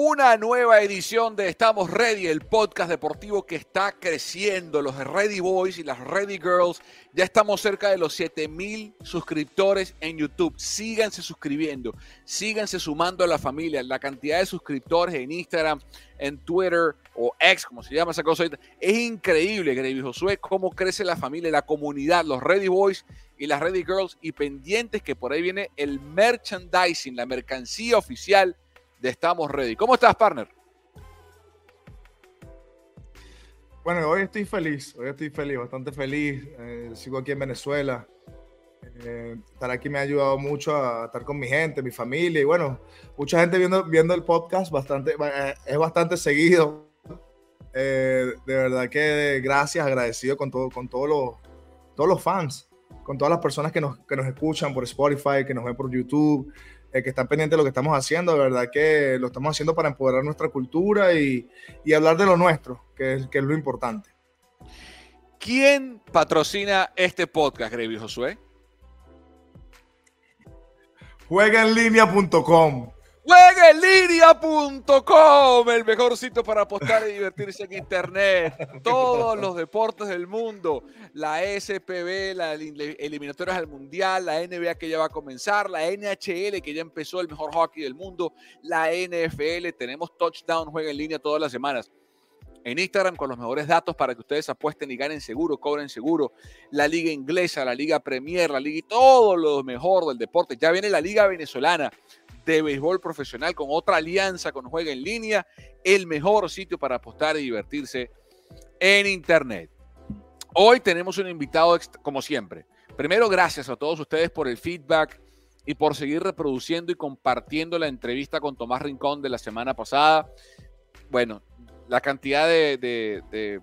Una nueva edición de Estamos Ready, el podcast deportivo que está creciendo. Los Ready Boys y las Ready Girls ya estamos cerca de los 7000 suscriptores en YouTube. Síganse suscribiendo, síganse sumando a la familia. La cantidad de suscriptores en Instagram, en Twitter o X, como se llama esa cosa, es increíble, Gravy Josué, cómo crece la familia, la comunidad, los Ready Boys y las Ready Girls y pendientes que por ahí viene el merchandising, la mercancía oficial de Estamos Ready. ¿Cómo estás, partner? Bueno, hoy estoy feliz, hoy estoy feliz, bastante feliz. Eh, sigo aquí en Venezuela. Eh, estar aquí me ha ayudado mucho a estar con mi gente, mi familia y bueno, mucha gente viendo, viendo el podcast, bastante, eh, es bastante seguido. De verdad que gracias, agradecido con, todo, con todos, los, todos los fans, con todas las personas que nos, que nos escuchan por Spotify, que nos ven por YouTube, eh, que están pendientes de lo que estamos haciendo. De verdad que lo estamos haciendo para empoderar nuestra cultura y, y hablar de lo nuestro, que es, que es lo importante. ¿Quién patrocina este podcast, Grevi Josué? Juegaenlinea.com. Juegaenlinea.com, el mejor sitio para apostar y divertirse en internet. Todos los deportes del mundo, la SPB, la eliminatorias del mundial, la NBA que ya va a comenzar, la NHL que ya empezó el mejor hockey del mundo, la NFL, tenemos touchdown, juega en línea todas las semanas. En Instagram con los mejores datos para que ustedes apuesten y ganen seguro, cobren seguro. La liga inglesa, la liga Premier, la liga y todo lo mejor del deporte. Ya viene la liga venezolana de béisbol profesional con otra alianza con Juega en Línea, el mejor sitio para apostar y divertirse en Internet. Hoy tenemos un invitado, como siempre. Primero, gracias a todos ustedes por el feedback y por seguir reproduciendo y compartiendo la entrevista con Tomás Rincón de la semana pasada. Bueno, la cantidad de, de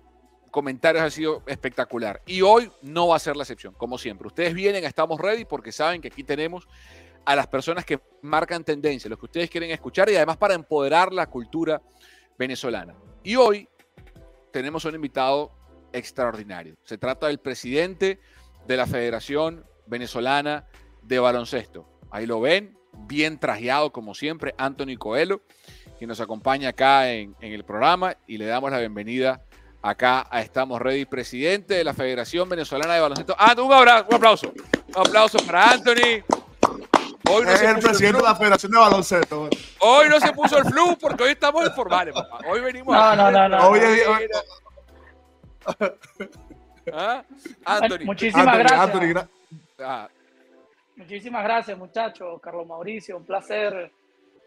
comentarios ha sido espectacular. Y hoy no va a ser la excepción, como siempre. Ustedes vienen, estamos ready porque saben que aquí tenemos a las personas que marcan tendencia, los que ustedes quieren escuchar y además para empoderar la cultura venezolana. Y hoy tenemos un invitado extraordinario. Se trata del presidente de la Federación Venezolana de Baloncesto. Ahí lo ven, bien trajeado como siempre, Anthony Coelho, que nos acompaña acá en, el programa y le damos la bienvenida acá a Estamos Ready, presidente de la Federación Venezolana de Baloncesto. Ah, un abrazo, un aplauso. Un aplauso para Anthony. Hoy no es el presidente de la Federación de Baloncesto. Hoy no se puso el flu porque hoy estamos informales, papá. Hoy venimos no, No, no, no. Hoy, ¿Ah? Anthony. Muchísimas gracias. Ah. Muchísimas gracias, muchachos. Carlos Mauricio, un placer.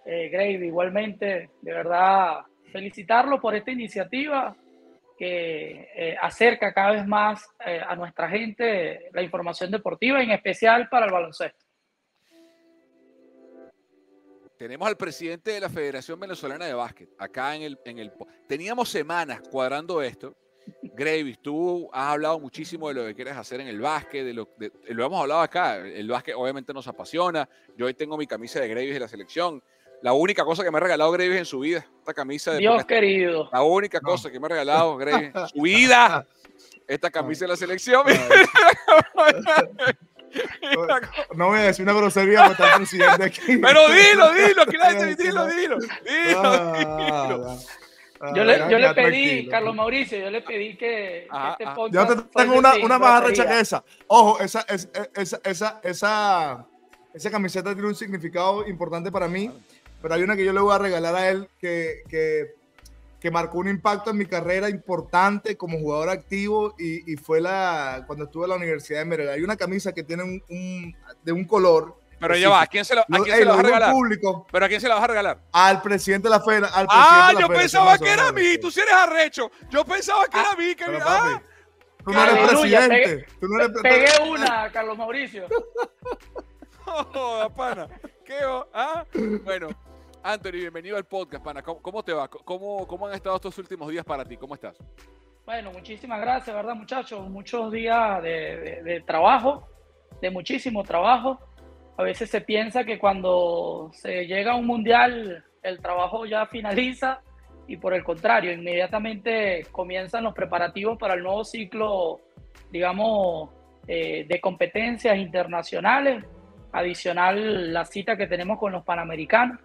Eh, Gravy, igualmente. De verdad, felicitarlo por esta iniciativa que eh, acerca cada vez más eh, a nuestra gente la información deportiva, en especial para el baloncesto. Tenemos al presidente de la Federación Venezolana de Básquet acá en el, en el... Teníamos semanas cuadrando esto. Gravis, tú has hablado muchísimo de lo que quieres hacer en el básquet, de lo, lo hemos hablado acá. El básquet obviamente nos apasiona. Yo hoy tengo mi camisa de Gravis de la selección. La única cosa que me ha regalado Gravis en su vida, esta camisa de... Dios querido. La única cosa que me ha regalado Gravis en su vida, esta camisa de la selección. No voy a decir una grosería porque está el presidente aquí. Pero dilo, dilo, dilo, dilo, dilo. dilo, Yo le, yo le pedí, Carlos Mauricio, yo le pedí que, este podcast. Yo te tengo una, una más arrecha que esa. Ojo, esa, esa, esa, esa, esa camiseta tiene un significado importante para mí, pero hay una que yo le voy a regalar a él que, que que marcó un impacto en mi carrera importante como jugador activo y, y fue la cuando estuve en la Universidad de Merida. Hay una camisa que tiene un, de un color. Pero ya va, ¿a quién se lo, a quién se lo vas a regalar? Público, ¿Pero a quién se la vas a regalar? Al presidente de la Federación. Ah, yo pensaba que era a mí, tú sí eres arrecho. Yo pensaba que era a mí. Que pero, ah. Tú no eres presidente. tú no eres pegué una, Carlos Mauricio. oh, pana. ¿Qué? ¿Ah? Bueno. Anthony, bienvenido al podcast, pana. ¿Cómo, te va? ¿Cómo, ¿Cómo han estado estos últimos días para ti? ¿Cómo estás? Bueno, muchísimas gracias, ¿verdad, muchachos? Muchos días de, trabajo, de muchísimo trabajo. A veces se piensa que cuando se llega a un mundial el trabajo ya finaliza y por el contrario, inmediatamente comienzan los preparativos para el nuevo ciclo, digamos, de competencias internacionales, adicional la cita que tenemos con los Panamericanos.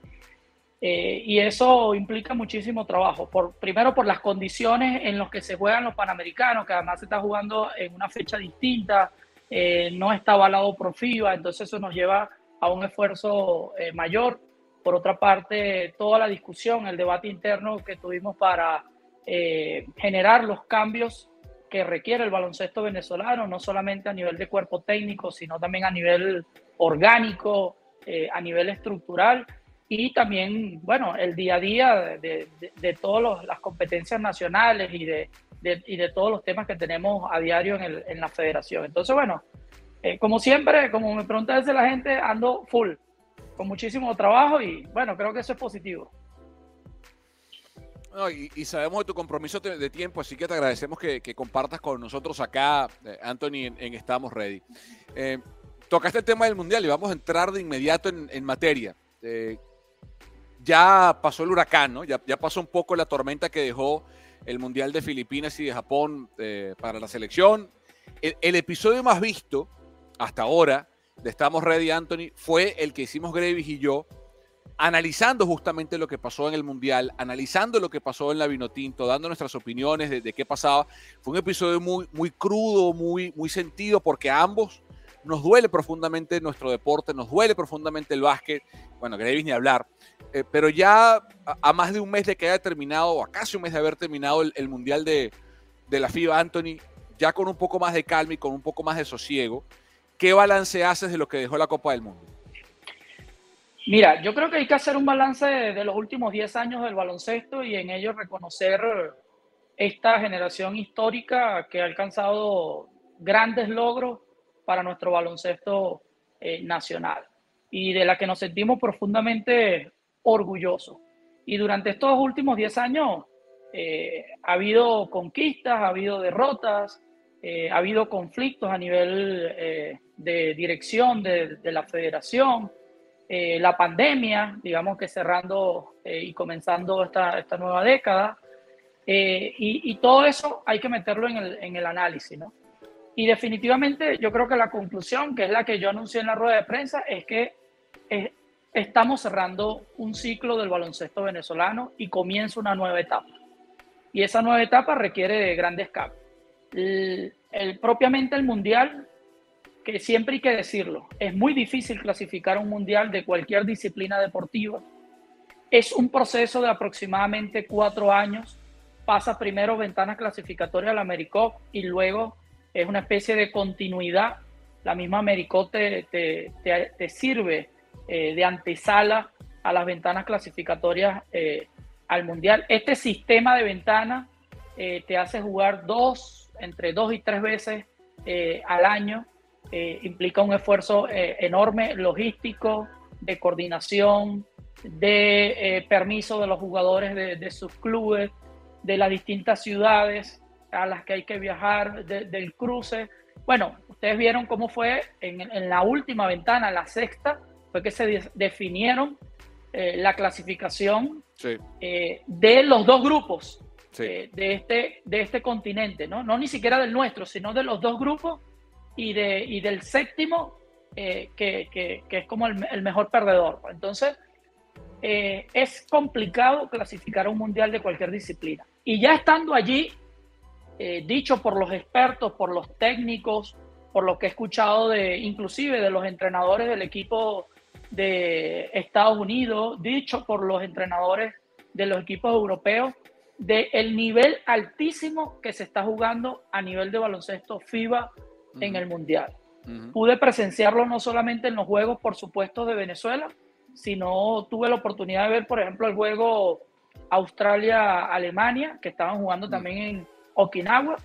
Eh, y eso implica muchísimo trabajo. Por, primero por las condiciones en las que se juegan los Panamericanos, que además se está jugando en una fecha distinta, eh, no está avalado por FIBA, entonces eso nos lleva a un esfuerzo eh, mayor. Por otra parte, toda la discusión, el debate interno que tuvimos para generar los cambios que requiere el baloncesto venezolano, no solamente a nivel de cuerpo técnico, sino también a nivel orgánico, a nivel estructural y también, bueno, el día a día de, de, todas las competencias nacionales y de, y de todos los temas que tenemos a diario en, el, en la federación. Entonces, bueno, eh, como siempre, como me pregunta a la gente, ando full, con muchísimo trabajo y bueno, creo que eso es positivo. y, sabemos de tu compromiso de, tiempo, así que te agradecemos que, compartas con nosotros acá, eh, Anthony, en, Estamos Ready. Eh, tocaste el tema del Mundial y vamos a entrar de inmediato en, en materia ya pasó el huracán, ¿no? Ya, pasó un poco la tormenta que dejó el Mundial de Filipinas y de Japón eh, para la selección. El, episodio más visto hasta ahora de Estamos Ready, Anthony, fue el que hicimos Gravis y yo, analizando justamente lo que pasó en el Mundial, analizando lo que pasó en la Vinotinto, dando nuestras opiniones de, qué pasaba. Fue un episodio muy, muy crudo, muy, muy sentido, porque a ambos nos duele profundamente nuestro deporte, nos duele profundamente el básquet. Bueno, Gravis ni hablar. Eh, pero ya a, más de un mes de que haya terminado, o a casi un mes de haber terminado el, Mundial de, la FIBA, Anthony, ya con un poco más de calma y con un poco más de sosiego, ¿qué balance haces de lo que dejó la Copa del Mundo? Mira, yo creo que hay que hacer un balance de, los últimos 10 años del baloncesto y en ello reconocer esta generación histórica que ha alcanzado grandes logros para nuestro baloncesto eh, nacional y de la que nos sentimos profundamente orgulloso. Y durante estos últimos 10 años eh, ha habido conquistas, ha habido derrotas, eh, ha habido conflictos a nivel eh, de dirección de, la federación, la pandemia, digamos que cerrando y comenzando esta, esta nueva década. Y, todo eso hay que meterlo en el, en el análisis, ¿no? Y definitivamente yo creo que la conclusión, que es la que yo anuncié en la rueda de prensa, es que estamos cerrando un ciclo del baloncesto venezolano y comienza una nueva etapa. Y esa nueva etapa requiere de grandes cambios. El, propiamente el mundial, que siempre hay que decirlo, es muy difícil clasificar un mundial de cualquier disciplina deportiva. Es un proceso de aproximadamente cuatro años. Pasa primero ventanas clasificatorias al Americop y luego es una especie de continuidad. La misma Americop te, te, te sirve eh, de antesala a las ventanas clasificatorias eh, al Mundial. Este sistema de ventanas eh, te hace jugar dos, entre dos y tres veces al año. implica un esfuerzo enorme logístico, de coordinación, de permiso de los jugadores de, sus clubes, de las distintas ciudades a las que hay que viajar, del cruce. Bueno, ustedes vieron cómo fue en, en la última ventana, la sexta, fue que se definieron eh, la clasificación eh, de los dos grupos eh, de, este, de este continente, ¿no? no ni siquiera del nuestro, sino de los dos grupos y, de, y del séptimo, que, que, que, es como el, el, mejor perdedor. Entonces, es complicado clasificar un mundial de cualquier disciplina. Y ya estando allí, dicho por los expertos, por los técnicos, por lo que he escuchado de inclusive de los entrenadores del equipo de Estados Unidos, dicho por los entrenadores de los equipos europeos, del el nivel altísimo que se está jugando a nivel de baloncesto FIBA en el Mundial. Pude presenciarlo no solamente en los juegos, por supuesto, de Venezuela, sino tuve la oportunidad de ver, por ejemplo, el juego Australia-Alemania, que estaban jugando también en Okinawa,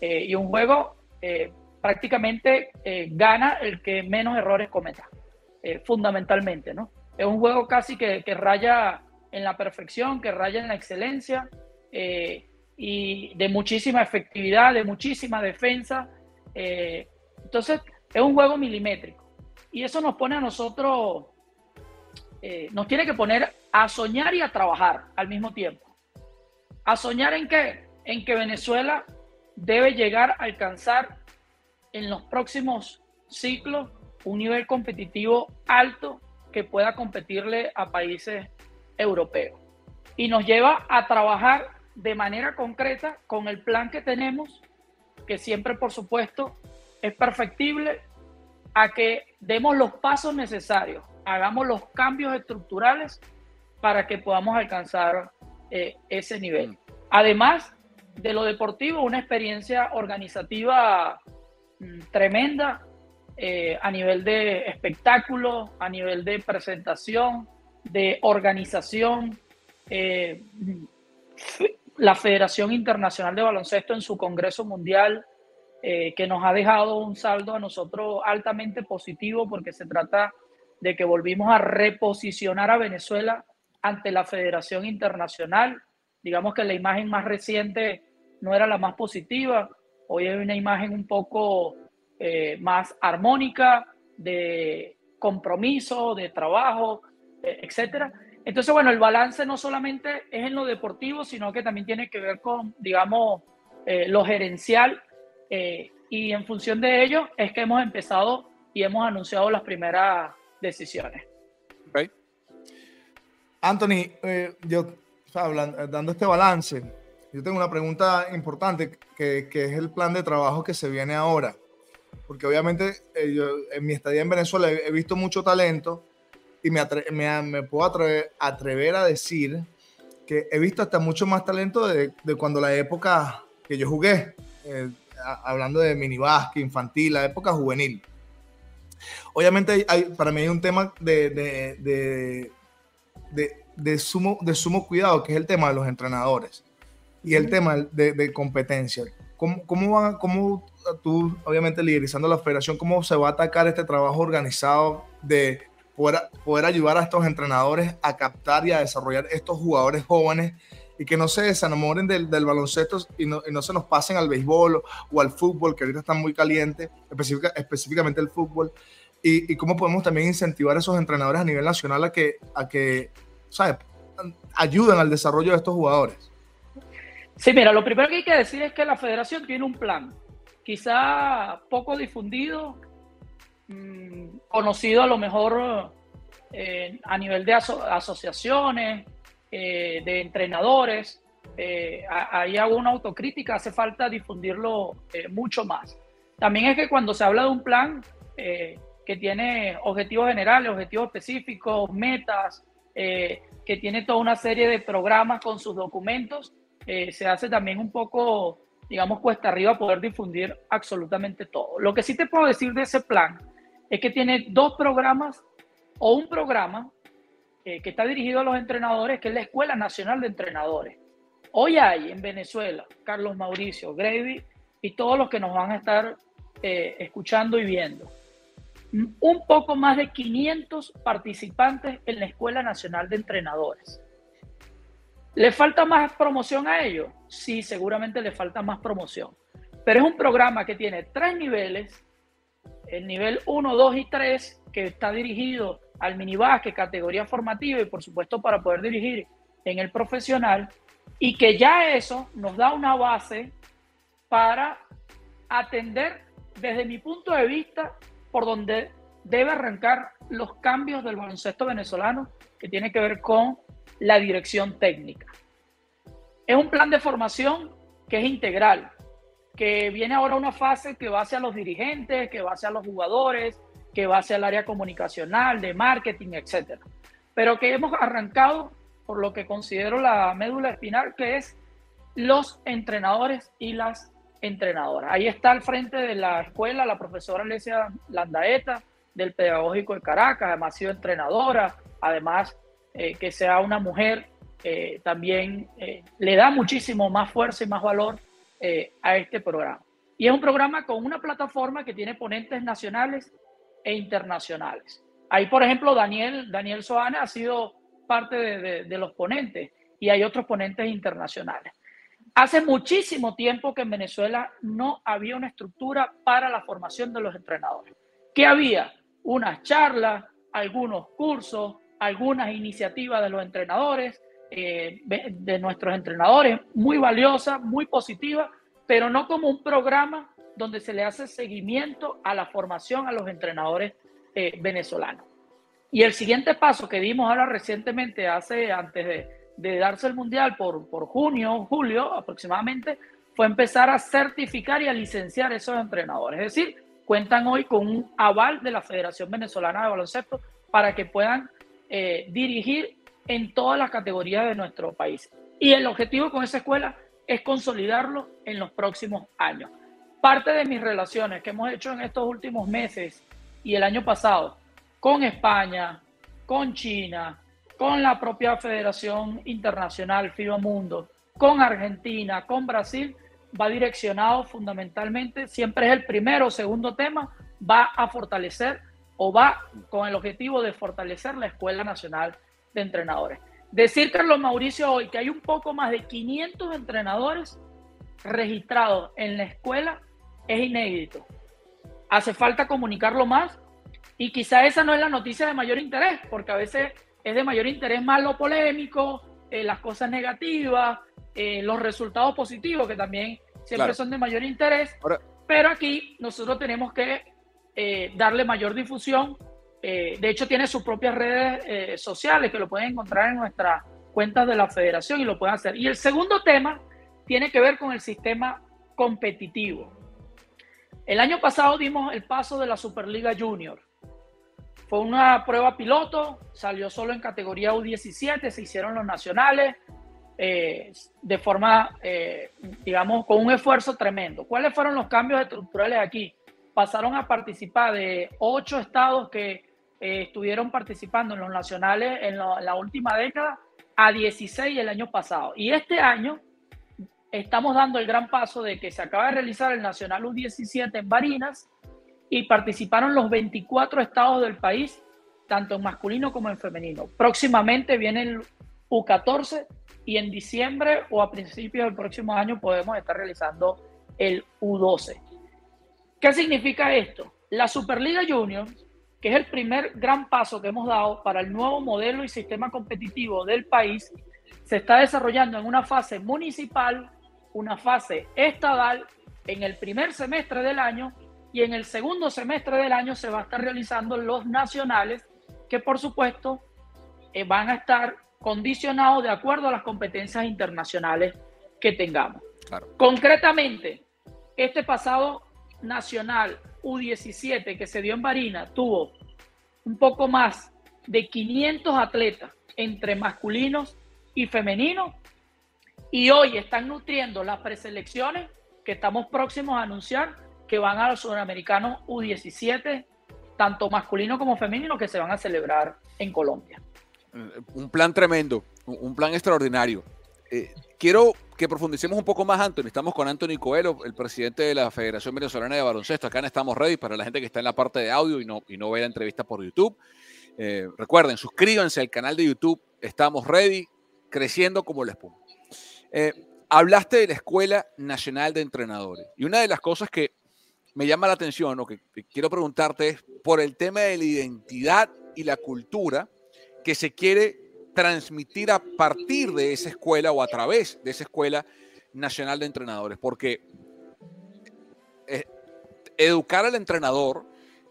eh, y un juego eh, prácticamente eh, gana el que menos errores cometa. Eh, fundamentalmente, ¿no? Es un juego casi que, raya en la perfección, que raya en la excelencia eh, y de muchísima efectividad, de muchísima defensa. Eh, entonces, es un juego milimétrico. Y eso nos pone a nosotros, nos tiene que poner a soñar y a trabajar al mismo tiempo. ¿A soñar en qué? En que Venezuela debe llegar a alcanzar en los próximos ciclos un nivel competitivo alto que pueda competirle a países europeos. Y nos lleva a trabajar de manera concreta con el plan que tenemos, que siempre por supuesto es perfectible, a que demos los pasos necesarios, hagamos los cambios estructurales para que podamos alcanzar eh, ese nivel. Mm. Además de lo deportivo, una experiencia organizativa mm, tremenda eh, a nivel de espectáculo, a nivel de presentación, de organización. Eh, la Federación Internacional de Baloncesto en su Congreso Mundial, eh, que nos ha dejado un saldo a nosotros altamente positivo porque se trata de que volvimos a reposicionar a Venezuela ante la Federación Internacional. Digamos que la imagen más reciente no era la más positiva, hoy hay una imagen un poco eh, más armónica, de compromiso, de trabajo, eh, etcétera. Entonces, bueno, el balance no solamente es en lo deportivo, sino que también tiene que ver con, digamos, eh, lo gerencial. y en función de ello es que hemos empezado y hemos anunciado las primeras decisiones. Anthony, yo hablando, dando este balance, yo tengo una pregunta importante que, que, es el plan de trabajo que se viene ahora porque obviamente eh, yo en mi estadía en Venezuela he, visto mucho talento y me, me, me, puedo atrever, atrever, a decir que he visto hasta mucho más talento de, de cuando la época que yo jugué, eh, hablando de mini infantil, la época juvenil. Obviamente hay, para mí hay un tema de, de, de, sumo, de sumo cuidado, que es el tema de los entrenadores y el tema de, competencia. ¿Cómo, cómo, va, cómo tú, obviamente, liderizando la federación, cómo se va a atacar este trabajo organizado de poder, poder ayudar a estos entrenadores a captar y a desarrollar estos jugadores jóvenes y que no se desenamoren del, del baloncesto y no, y no, se nos pasen al béisbol o, al fútbol, que ahorita están muy calientes, específicamente el fútbol, y, y, cómo podemos también incentivar a esos entrenadores a nivel nacional a que, a que ¿sabes? ayuden al desarrollo de estos jugadores. Sí, mira, lo primero que hay que decir es que la federación tiene un plan quizá poco difundido, mm, conocido a lo mejor eh, a nivel de asociaciones, eh, de entrenadores. Eh, hay alguna autocrítica, hace falta difundirlo mucho más. También es que cuando se habla de un plan que tiene objetivos generales, objetivos específicos, metas, que tiene toda una serie de programas con sus documentos, se hace también un poco digamos, cuesta arriba poder difundir absolutamente todo. Lo que sí te puedo decir de ese plan es que tiene dos programas o un programa eh, que está dirigido a los entrenadores, que es la Escuela Nacional de Entrenadores. Hoy hay en Venezuela Carlos Mauricio, Gravy y todos los que nos van a estar eh, escuchando y viendo. Un poco más de 500 participantes en la Escuela Nacional de Entrenadores. ¿Le falta más promoción a ellos? Sí, seguramente le falta más promoción. Pero es un programa que tiene tres niveles, el nivel 1, 2 y 3, que está dirigido al minibásquet, categoría formativa y por supuesto para poder dirigir en el profesional, y que ya eso nos da una base para atender desde mi punto de vista por donde debe arrancar los cambios del baloncesto venezolano que tiene que ver con la dirección técnica. Es un plan de formación que es integral, que viene ahora una fase que va hacia los dirigentes, que va hacia los jugadores, que va hacia el área comunicacional, de marketing, etc. Pero que hemos arrancado por lo que considero la médula espinal, que es los entrenadores y las entrenadoras. Ahí está al frente de la escuela la profesora Alesia Landaeta, del Pedagógico de Caracas, además ha sido entrenadora, además eh, que sea una mujer eh, también eh, le da muchísimo más fuerza y más valor a este programa. Y es un programa con una plataforma que tiene ponentes nacionales e internacionales. Ahí, por ejemplo, Daniel, Daniel Soana ha sido parte de, de los ponentes y hay otros ponentes internacionales. Hace muchísimo tiempo que en Venezuela no había una estructura para la formación de los entrenadores. ¿Qué había? Unas charlas, algunos cursos, algunas iniciativas de los entrenadores, eh, de nuestros entrenadores, muy valiosa, muy positiva, pero no como un programa donde se le hace seguimiento a la formación a los entrenadores eh, venezolanos. Y el siguiente paso que dimos ahora recientemente, hace antes de, darse el mundial por, por junio, julio aproximadamente, fue empezar a certificar y a licenciar esos entrenadores. Es decir, cuentan hoy con un aval de la Federación Venezolana de Baloncesto para que puedan eh, dirigir en todas las categorías de nuestro país. Y el objetivo con esa escuela es consolidarlo en los próximos años. Parte de mis relaciones que hemos hecho en estos últimos meses y el año pasado con España, con China, con la propia Federación Internacional FIBA Mundo, con Argentina, con Brasil, va direccionado fundamentalmente, siempre es el primero o segundo tema, va a fortalecer o va con el objetivo de fortalecer la Escuela Nacional de Entrenadores. Decir, Carlos Mauricio, hoy que hay un poco más de 500 entrenadores registrados en la escuela es inédito. Hace falta comunicarlo más y quizá esa no es la noticia de mayor interés, porque a veces es de mayor interés más lo polémico, eh, las cosas negativas, eh, los resultados positivos, que también siempre son de mayor interés. pero aquí nosotros tenemos que eh, darle mayor difusión. de hecho, tiene sus propias redes sociales que lo pueden encontrar en nuestras cuentas de la federación y lo pueden hacer. Y el segundo tema tiene que ver con el sistema competitivo. El año pasado dimos el paso de la Superliga Junior. Fue una prueba piloto, salió solo en categoría U17, se hicieron los nacionales eh, de forma, eh, digamos, con un esfuerzo tremendo. ¿Cuáles fueron los cambios estructurales aquí? Pasaron a participar de ocho estados que eh, estuvieron participando en los nacionales en, en la última década a 16 el año pasado. Y este año estamos dando el gran paso de que se acaba de realizar el Nacional U17 en Barinas y participaron los 24 estados del país, tanto en masculino como en femenino. Próximamente viene el U14 y en diciembre o a principios del próximo año podemos estar realizando el U12. ¿Qué significa esto? La Superliga Junior, que es el primer gran paso que hemos dado para el nuevo modelo y sistema competitivo del país, se está desarrollando en una fase municipal, una fase estadal en el primer semestre del año y en el segundo semestre del año se va a estar realizando los nacionales, que por supuesto eh, van a estar condicionados de acuerdo a las competencias internacionales que tengamos. Concretamente, este pasado nacional U17 que se dio en Barina tuvo un poco más de 500 atletas entre masculinos y femeninos y hoy están nutriendo las preselecciones que estamos próximos a anunciar que van a los sudamericanos U17, tanto masculino como femenino, que se van a celebrar en Colombia. Un plan tremendo, un plan extraordinario. Eh, quiero que profundicemos un poco más, Anthony. Estamos con Anthony Coelho, el presidente de la Federación Venezolana de Baloncesto. Acá Estamos Ready para la gente que está en la parte de audio y no, y no ve la entrevista por YouTube. Eh, recuerden, suscríbanse al canal de YouTube. Estamos Ready, creciendo como la espuma. hablaste de la Escuela Nacional de Entrenadores. Y una de las cosas que me llama la atención o que, quiero preguntarte es por el tema de la identidad y la cultura que se quiere transmitir a partir de esa escuela o a través de esa escuela nacional de entrenadores, porque eh, educar al entrenador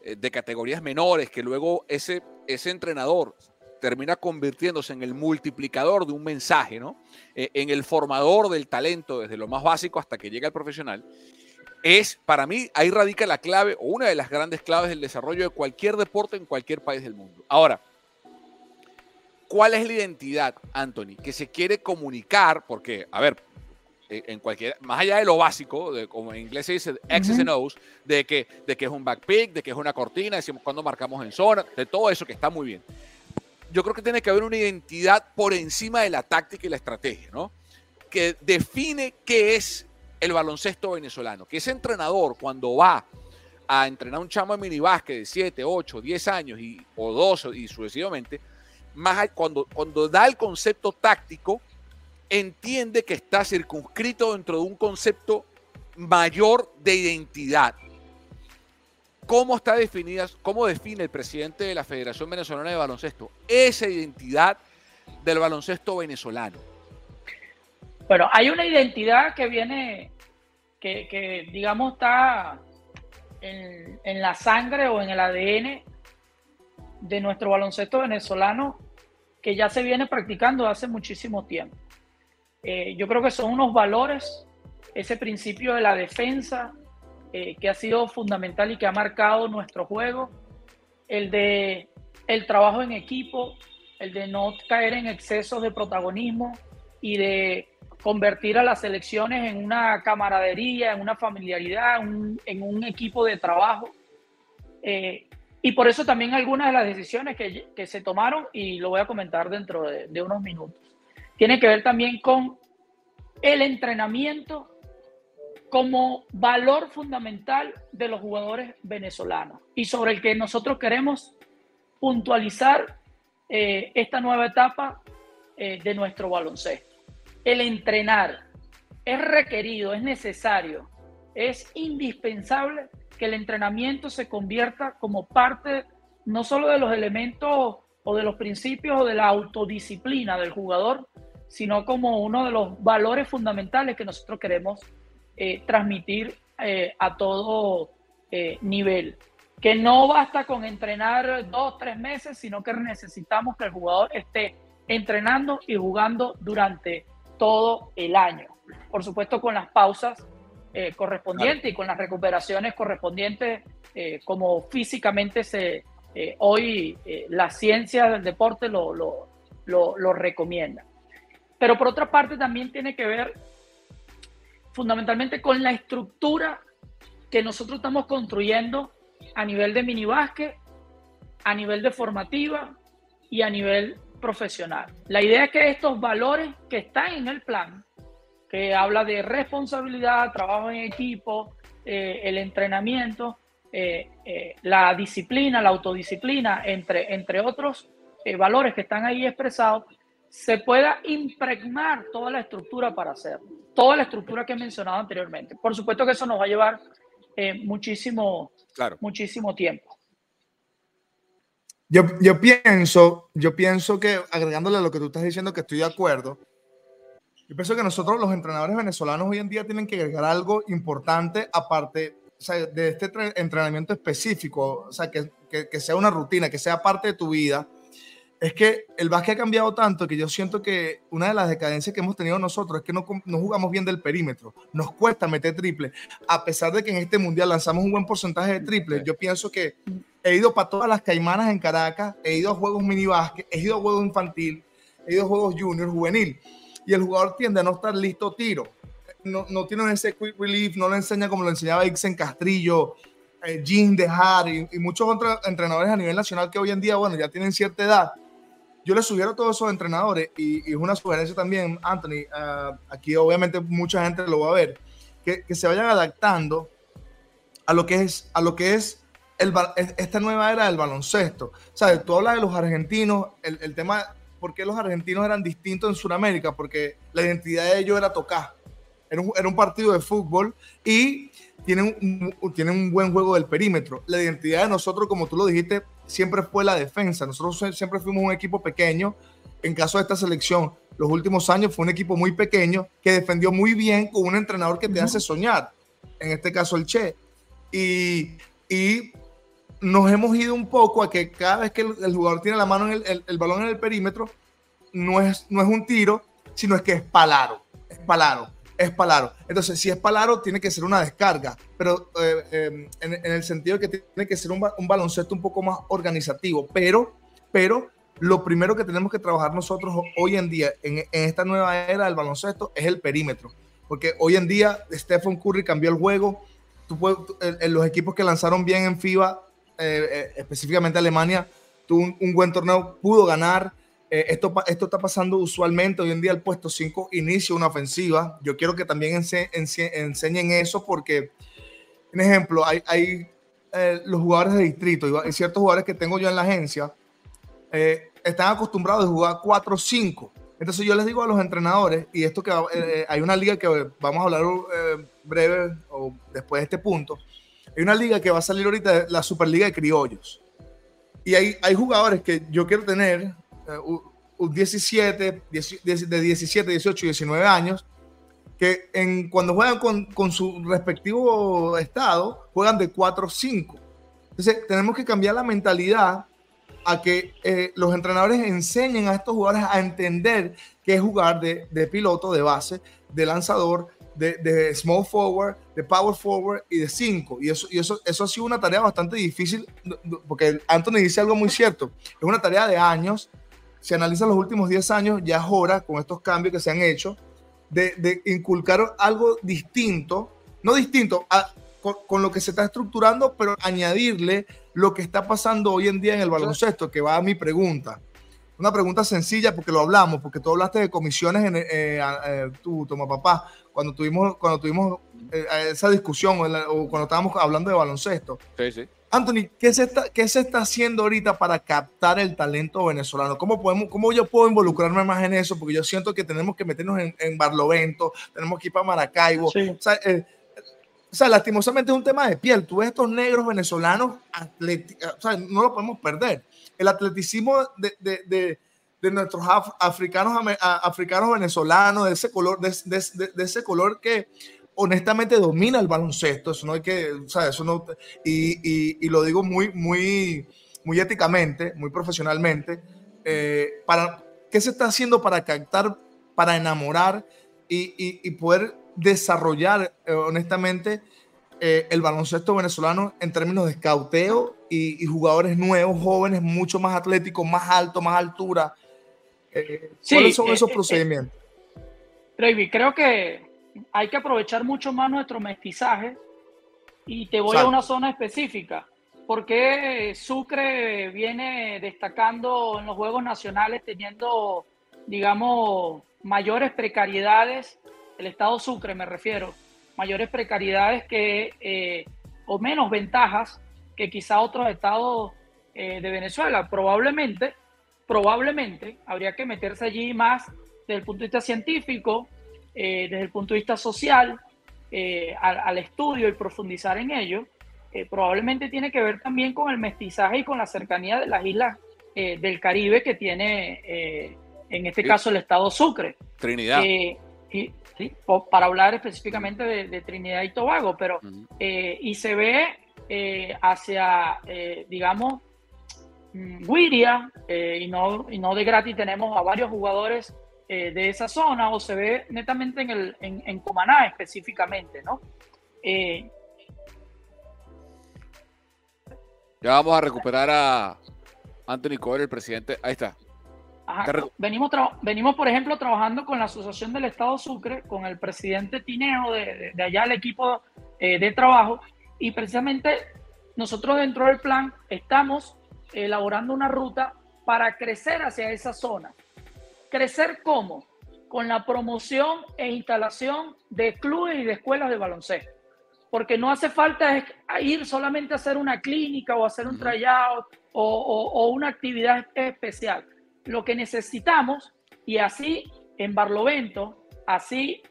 eh, de categorías menores, que luego ese, ese entrenador termina convirtiéndose en el multiplicador de un mensaje, ¿no? Eh, en el formador del talento desde lo más básico hasta que llega al profesional, es, para mí, ahí radica la clave o una de las grandes claves del desarrollo de cualquier deporte en cualquier país del mundo. Ahora, ¿cuál es la identidad, Anthony, que se quiere comunicar? Porque, a ver, eh, en cualquier, más allá de lo básico, de, como en inglés se dice X's and O's, de que, de que es un backpick, de que es una cortina, decimos cuando marcamos en zona, de todo eso que está muy bien. Yo creo que tiene que haber una identidad por encima de la táctica y la estrategia, ¿no? Que define qué es el baloncesto venezolano. Que ese entrenador, cuando va a entrenar un chamo de minibásquet de 7, 8, 10 años y, o 12 y sucesivamente, más cuando, cuando da el concepto táctico, entiende que está circunscrito dentro de un concepto mayor de identidad. ¿Cómo está definida, cómo define el presidente de la Federación Venezolana de Baloncesto esa identidad del baloncesto venezolano? Bueno, hay una identidad que viene que, digamos, está en, en, la sangre o en el ADN de nuestro baloncesto venezolano que ya se viene practicando hace muchísimo tiempo. Eh, yo creo que son unos valores, ese principio de la defensa eh, que ha sido fundamental y que ha marcado nuestro juego, el de el trabajo en equipo, el de no caer en excesos de protagonismo y de convertir a las elecciones en una camaradería, en una familiaridad, en un equipo de trabajo. Eh, y por eso también algunas de las decisiones que, que se tomaron, y lo voy a comentar dentro de, unos minutos, tiene que ver también con el entrenamiento como valor fundamental de los jugadores venezolanos y sobre el que nosotros queremos puntualizar eh, esta nueva etapa eh, de nuestro baloncesto. El entrenar es requerido, es necesario, es indispensable que el entrenamiento se convierta como parte no solo de los elementos o de los principios o de la autodisciplina del jugador, sino como uno de los valores fundamentales que nosotros queremos eh, transmitir eh, a todo eh, nivel. Que no basta con entrenar dos, tres meses, sino que necesitamos que el jugador esté entrenando y jugando durante todo el año. Por supuesto, con las pausas eh, correspondiente y con las recuperaciones correspondientes, eh, como físicamente se, eh, hoy la ciencia del deporte lo, lo, lo, recomienda. Pero por otra parte también tiene que ver fundamentalmente con la estructura que nosotros estamos construyendo a nivel de minibásquet, a nivel de formativa y a nivel profesional. La idea es que estos valores que están en el plan que habla de responsabilidad, trabajo en equipo, eh, el entrenamiento, eh, eh, la disciplina, la autodisciplina, entre, entre otros valores que están ahí expresados, se pueda impregnar toda la estructura para hacerlo, toda la estructura que he mencionado anteriormente. Por supuesto que eso nos va a llevar muchísimo, claro. muchísimo tiempo. Yo, yo, pienso, yo pienso que agregándole a lo que tú estás diciendo, que estoy de acuerdo, yo pienso que nosotros los entrenadores venezolanos hoy en día tienen que agregar algo importante aparte de este entrenamiento específico, o sea, que, que, sea una rutina, que sea parte de tu vida. Es que el básquet ha cambiado tanto que yo siento que una de las decadencias que hemos tenido nosotros es que no, no jugamos bien del perímetro. Nos cuesta meter triple. A pesar de que en este mundial lanzamos un buen porcentaje de triple, yo pienso que he ido para todas las caimanas en Caracas, he ido a juegos mini básquet, he ido a juegos infantil, he ido a juegos junior, juvenil el jugador tiende a no estar listo tiro. No, no tiene ese quick relief, no le enseña como lo enseñaba Ixen Castrillo, eh, Jim Dejar y, y, muchos otros entrenadores a nivel nacional que hoy en día, bueno, ya tienen cierta edad. Yo les sugiero a todos esos entrenadores, y, es una sugerencia también, Anthony, uh, aquí obviamente mucha gente lo va a ver, que, que, se vayan adaptando a lo que es, a lo que es esta nueva era del baloncesto. ¿Sabes? Tú hablas de los argentinos, el, el tema por qué los argentinos eran distintos en Sudamérica, porque la identidad de ellos era tocar. Era un, era un partido de fútbol y tienen un, tienen un buen juego del perímetro. La identidad de nosotros, como tú lo dijiste, siempre fue la defensa. Nosotros siempre fuimos un equipo pequeño. En caso de esta selección, los últimos años fue un equipo muy pequeño que defendió muy bien con un entrenador que te hace soñar. En este caso, el Che. Y, y nos hemos ido un poco a que cada vez que el, jugador tiene la mano en el, el, balón en el perímetro, no es, no es un tiro, sino es que es palaro, es palaro, es palaro. Entonces, si es palaro, tiene que ser una descarga, pero eh, eh, en, en, el sentido de que tiene que ser un, un, baloncesto un poco más organizativo, pero, pero lo primero que tenemos que trabajar nosotros hoy en día, en, en esta nueva era del baloncesto, es el perímetro, porque hoy en día Stephen Curry cambió el juego, tú puedes, los equipos que lanzaron bien en FIBA eh, eh, específicamente Alemania, tuvo un, buen torneo, pudo ganar. Eh, esto, esto está pasando usualmente hoy en día el puesto 5 inicia una ofensiva. Yo quiero que también enseñen eso porque, en ejemplo, hay, hay los jugadores de distrito, hay ciertos jugadores que tengo yo en la agencia, están acostumbrados a jugar 4-5. Entonces yo les digo a los entrenadores, y esto que hay una liga que vamos a hablar breve o después de este punto, hay una liga que va a salir ahorita, la Superliga de Criollos. Y hay, hay jugadores que yo quiero tener, uh, 17, de 17, 18, 19 años, que en, cuando juegan con, con su respectivo estado, juegan de 4-5. Entonces, tenemos que cambiar la mentalidad a que eh, los entrenadores enseñen a estos jugadores a entender qué es jugar de, de piloto, de base, de lanzador, de, de, small forward, de power forward y de 5. Y, eso, y eso, eso ha sido una tarea bastante difícil, porque Anthony dice algo muy cierto. Es una tarea de años. Si analizan los últimos 10 años, ya es hora, con estos cambios que se han hecho, de, de inculcar algo distinto, no distinto, a, con, con, lo que se está estructurando, pero añadirle lo que está pasando hoy en día en el baloncesto, que va a mi pregunta. Una pregunta sencilla porque lo hablamos, porque tú hablaste de comisiones, en, eh, eh, tú, toma papá, cuando tuvimos, cuando tuvimos eh, esa discusión o, la, o, cuando estábamos hablando de baloncesto. Sí, sí. Anthony, ¿qué se, está, ¿qué se está haciendo ahorita para captar el talento venezolano? ¿Cómo, podemos, ¿Cómo yo puedo involucrarme más en eso? Porque yo siento que tenemos que meternos en, en Barlovento, tenemos que ir para Maracaibo. Sí. O sea, eh, o sea, lastimosamente es un tema de piel. Tú ves estos negros venezolanos, o sea, no lo podemos perder. El atleticismo de, de, de, de nuestros af africanos, africanos venezolanos, de ese color, de, de, ese color que honestamente domina el baloncesto. Eso no hay que, o sea, eso no, y, y, y lo digo muy, muy, muy éticamente, muy profesionalmente. Eh, para, ¿Qué se está haciendo para captar, para enamorar y, y poder desarrollar eh, honestamente eh, el baloncesto venezolano en términos de escauteo y, y, jugadores nuevos, jóvenes, mucho más atléticos, más alto, más altura. Eh, sí, ¿Cuáles son esos procedimientos? David, creo que hay que aprovechar mucho más nuestro mestizaje y te voy a una zona específica. ¿Por qué Sucre viene destacando en los Juegos Nacionales teniendo, digamos, mayores precariedades el estado Sucre me refiero, mayores precariedades que, eh, o menos ventajas que quizá otros estados eh, de Venezuela. Probablemente, probablemente habría que meterse allí más desde el punto de vista científico, eh, desde el punto de vista social, eh, al, al, estudio y profundizar en ello. Eh, probablemente tiene que ver también con el mestizaje y con la cercanía de las islas eh, del Caribe que tiene, en este caso, el estado Sucre. Trinidad. Y, ¿sí? para hablar específicamente de, de, Trinidad y Tobago, pero uh -huh. eh, y se ve eh, hacia, eh, digamos, Guiria, eh, y, no, y no de gratis tenemos a varios jugadores eh, de esa zona, o se ve netamente en, el, en, en Comaná específicamente, ¿no? Eh, ya vamos a recuperar a Anthony Coelho, el presidente. Ahí está. Ajá. Venimos, venimos, por ejemplo, trabajando con la Asociación del Estado Sucre, con el presidente Tineo de, de, de allá, el equipo de trabajo, y precisamente nosotros dentro del plan estamos elaborando una ruta para crecer hacia esa zona. ¿Crecer cómo? Con la promoción e instalación de clubes y de escuelas de baloncesto. Porque no hace falta ir solamente a hacer una clínica o hacer un tryout o, o, o una actividad especial lo que necesitamos y así en Barlovento, así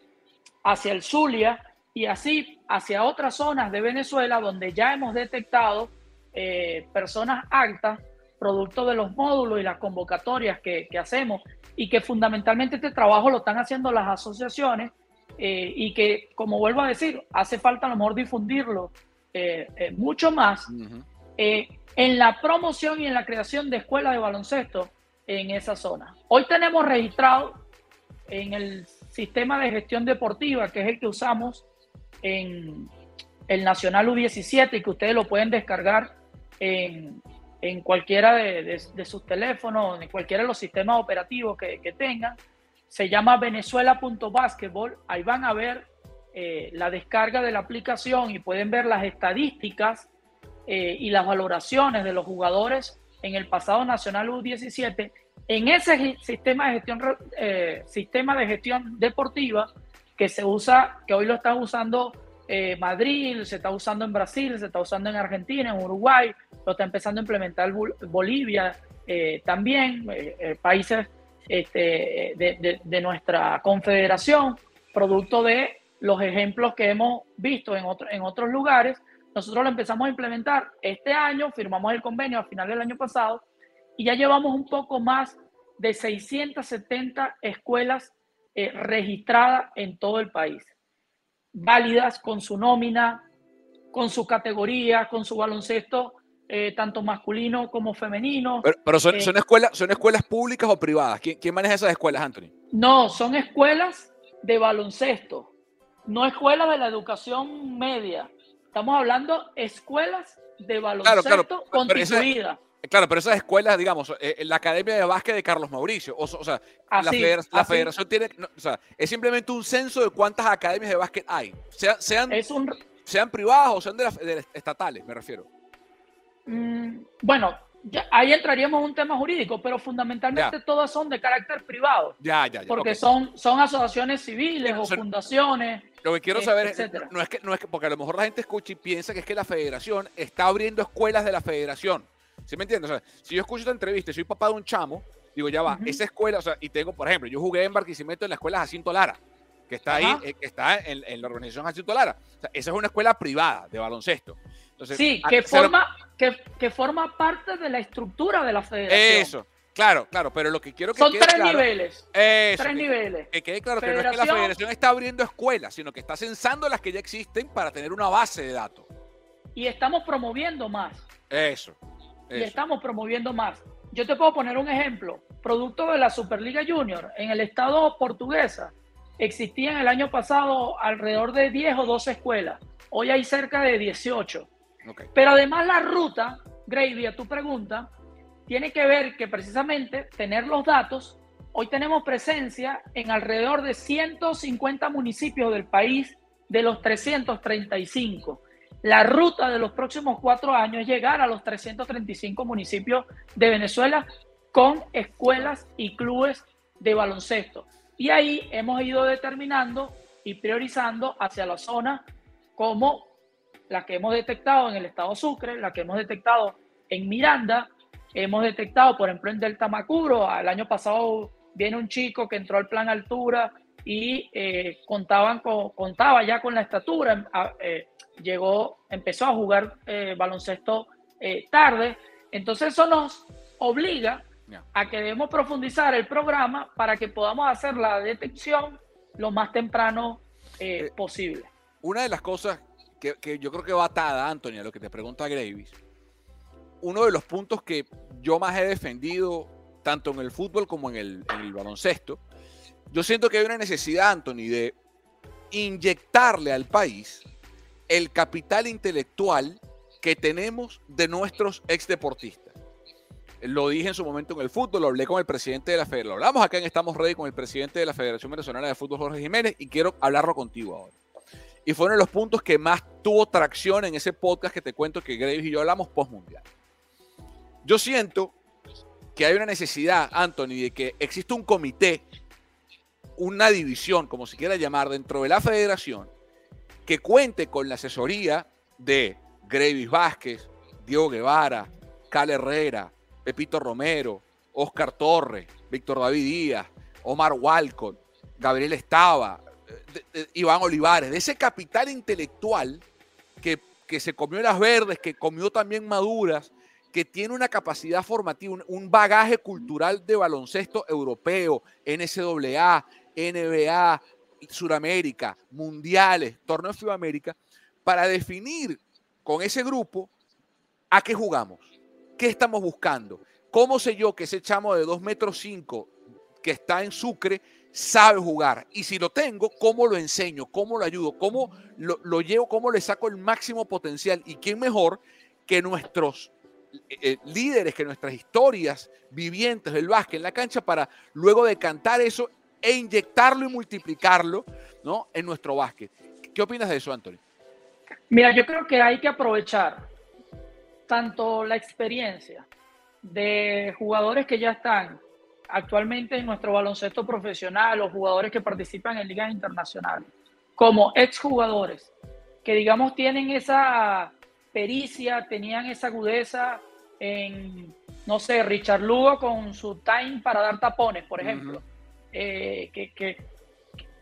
hacia el Zulia y así hacia otras zonas de Venezuela donde ya hemos detectado eh, personas altas producto de los módulos y las convocatorias que, que, hacemos y que fundamentalmente este trabajo lo están haciendo las asociaciones eh, y que, como vuelvo a decir, hace falta a lo mejor difundirlo eh, mucho más uh -huh. en la promoción y en la creación de escuelas de baloncesto en esa zona. Hoy tenemos registrado en el sistema de gestión deportiva, que es el que usamos en el Nacional U17 y que ustedes lo pueden descargar en, cualquiera de, sus teléfonos, en cualquiera de los sistemas operativos que, tengan. Se llama venezuela.basketball. Ahí van a ver eh, la descarga de la aplicación y pueden ver las estadísticas eh, y las valoraciones de los jugadores en el pasado Nacional U17, en ese sistema de gestión, eh, sistema de gestión deportiva que se usa, que hoy lo está usando eh, Madrid, se está usando en Brasil, se está usando en Argentina, en Uruguay, lo está empezando a implementar Bolivia eh, también, eh, países este, de, de, de, nuestra confederación, producto de los ejemplos que hemos visto en, otro, en otros lugares. Nosotros lo empezamos a implementar este año, firmamos el convenio a final del año pasado y ya llevamos un poco más de 670 escuelas registradas en todo el país, válidas con su nómina, con su categoría, con su baloncesto, eh, tanto masculino como femenino. Pero, son, escuelas, ¿son escuelas públicas o privadas? ¿Quién, ¿Quién maneja esas escuelas, Anthony? No, son escuelas de baloncesto, no escuelas de la educación media. Estamos hablando escuelas de baloncesto constituidas. Claro, pero esas escuelas, digamos, eh, la Academia de Básquet de Carlos Mauricio, o, sea, la, federación tiene, o sea, es simplemente un censo de cuántas academias de básquet hay, sean, sean privadas o sean de, estatales, me refiero. Mm, bueno, ahí entraríamos en un tema jurídico, pero fundamentalmente todas son de carácter privado. Ya, ya, ya. Porque son, son asociaciones civiles o fundaciones. Lo que quiero saber es, no es, que, no es que, porque a lo mejor la gente escucha y piensa que es que la federación está abriendo escuelas de la federación. ¿Sí me entiendes? O sea, si yo escucho esta entrevista y soy papá de un chamo, digo, ya va, esa escuela, o sea, y tengo, por ejemplo, yo jugué en Barquisimeto en la escuela Jacinto Lara, que está ahí, eh, que está en, la organización Jacinto Lara. O sea, esa es una escuela privada de baloncesto. Entonces, sí, que forma, que, que, forma parte de la estructura de la federación. Eso, claro, claro, pero lo que quiero que Son tres niveles. Eso, tres niveles. Que quede claro que no es que la federación está abriendo escuelas, sino que está censando las que ya existen para tener una base de datos. Y estamos promoviendo más. Eso y estamos promoviendo más. Yo te puedo poner un ejemplo. Producto de la Superliga Junior en el estado portuguesa existían el año pasado alrededor de 10 o 12 escuelas. Hoy hay cerca de 18. Pero además la ruta, Gravy, a tu pregunta, tiene que ver que precisamente tener los datos, hoy tenemos presencia en alrededor de 150 municipios del país de los 335. La ruta de los próximos cuatro años es llegar a los 335 municipios de Venezuela con escuelas y clubes de baloncesto. Y ahí hemos ido determinando y priorizando hacia la zona como la que hemos detectado en el estado Sucre, la que hemos detectado en Miranda, hemos detectado, por ejemplo, en Delta Macuro. El año pasado viene un chico que entró al plan altura y eh, contaban con, contaba ya con la estatura, eh, llegó, empezó a jugar eh, baloncesto eh, tarde. Entonces eso nos obliga a que debemos profundizar el programa para que podamos hacer la detección lo más temprano eh, posible. Una de las cosas que, yo creo que va atada, Antonio, a lo que te pregunta Gravis, uno de los puntos que yo más he defendido, tanto en el fútbol como en el, en el baloncesto, yo siento que hay una necesidad, Anthony, de inyectarle al país el capital intelectual que tenemos de nuestros ex deportistas. Lo dije en su momento en el fútbol, lo hablé con el presidente de la Federación, lo hablamos acá en Estamos Ready con el presidente de la Federación Venezolana de Fútbol, Jorge Jiménez, y quiero hablarlo contigo ahora. Y fue uno de los puntos que más tuvo tracción en ese podcast que te cuento que Graves y yo hablamos post-mundial. Yo siento que hay una necesidad, Anthony, de que exista un comité, una división, como se quiera llamar, dentro de la federación, que cuente con la asesoría de Gravis Vázquez, Diego Guevara, Cal Herrera, Pepito Romero, Oscar Torres, Víctor David Díaz, Omar Walcott, Gabriel Estaba, Iván Olivares, de ese capital intelectual que, que, se comió las verdes, que comió también maduras, que tiene una capacidad formativa, un, un bagaje cultural de baloncesto europeo, NCAA, NBA, Suramérica, mundiales, torneos de Sudamérica, para definir con ese grupo a qué jugamos, qué estamos buscando, cómo sé yo que ese chamo de 2 metros 5 que está en Sucre sabe jugar. Y si lo tengo, ¿cómo lo enseño? ¿Cómo lo ayudo? ¿Cómo lo, lo llevo? ¿Cómo le saco el máximo potencial? ¿Y quién mejor que nuestros eh, eh, líderes, que nuestras historias vivientes del básquet en la cancha para luego decantar eso e inyectarlo y multiplicarlo ¿no? en nuestro básquet. ¿Qué opinas de eso, Anthony? Mira, yo creo que hay que aprovechar tanto la experiencia de jugadores que ya están actualmente en nuestro baloncesto profesional o jugadores que participan en ligas internacionales, como exjugadores que digamos tienen esa pericia, tenían esa agudeza en, no sé, Richard Lugo con su time para dar tapones, por ejemplo. Eh, que,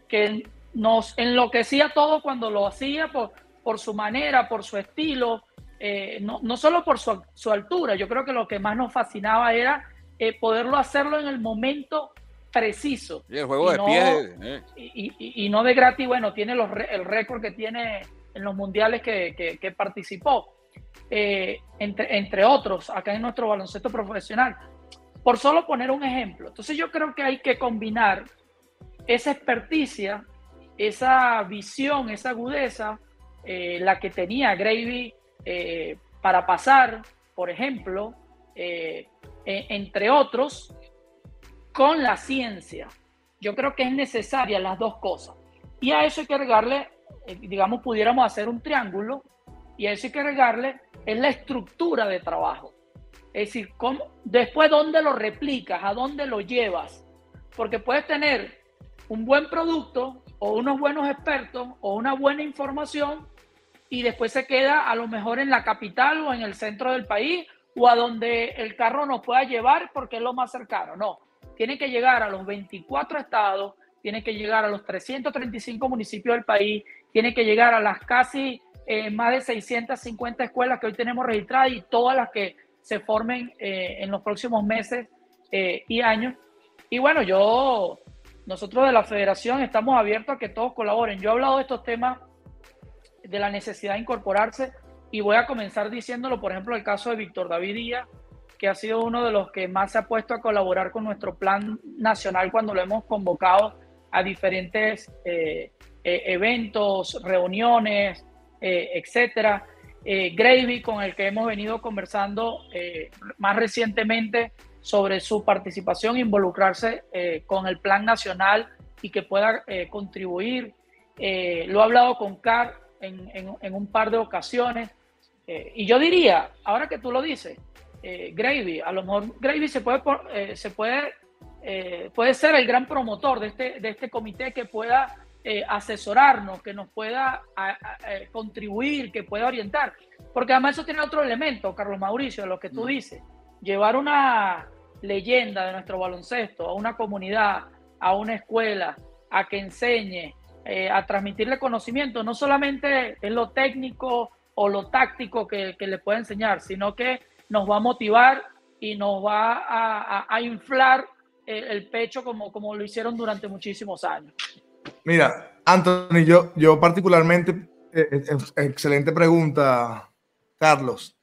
que, nos enloquecía todo cuando lo hacía por, por su manera, por su estilo, eh, no, no, solo por su, su, altura, yo creo que lo que más nos fascinaba era eh, poderlo hacerlo en el momento preciso. Y el juego de pie. Y, no de gratis, bueno, tiene los, el récord que tiene en los mundiales que, que, participó, eh, entre, entre otros, acá en nuestro baloncesto profesional. Por solo poner un ejemplo. Entonces yo creo que hay que combinar esa experticia, esa visión, esa agudeza, eh, la que tenía Gravy eh, para pasar, por ejemplo, e, entre otros, con la ciencia. Yo creo que es necesaria las dos cosas. Y a eso hay que agregarle eh, digamos, pudiéramos hacer un triángulo y a eso hay que agregarle es la estructura de trabajo. Es decir, ¿cómo, después dónde lo replicas, a dónde lo llevas. Porque puedes tener un buen producto o unos buenos expertos o una buena información y después se queda a lo mejor en la capital o en el centro del país o a donde el carro nos pueda llevar porque es lo más cercano. No, tiene que llegar a los 24 estados, tiene que llegar a los 335 municipios del país, tiene que llegar a las casi eh, más de 650 escuelas que hoy tenemos registradas y todas las que se formen eh, en los próximos meses eh, y años. Y bueno, yo, nosotros de la federación estamos abiertos a que todos colaboren. Yo he hablado de estos temas, de la necesidad de incorporarse y voy a comenzar diciéndolo, por ejemplo, el caso de Víctor David Díaz, que ha sido uno de los que más se ha puesto a colaborar con nuestro plan nacional cuando lo hemos convocado a diferentes eh, eventos, reuniones, etcétera. Eh, Gravy, con el que hemos venido conversando más recientemente sobre su participación, involucrarse con el plan nacional y que pueda contribuir. lo he hablado con Car en, un par de ocasiones. y yo diría, ahora que tú lo dices, Gravy, a lo mejor Gravy se puede, se puede, puede ser el gran promotor de este, de este comité que pueda eh, asesorarnos, que nos pueda eh, contribuir, que pueda orientar. Porque además eso tiene otro elemento, Carlos Mauricio, lo que tú mm. dices. Llevar una leyenda de nuestro baloncesto a una comunidad, a una escuela, a que enseñe, eh, a transmitirle conocimiento, no solamente en lo técnico o lo táctico que, le puede enseñar, sino que nos va a motivar y nos va a, inflar el, pecho como, como lo hicieron durante muchísimos años. Mira, Anthony, yo, yo particularmente, eh, eh, excelente pregunta, Carlos.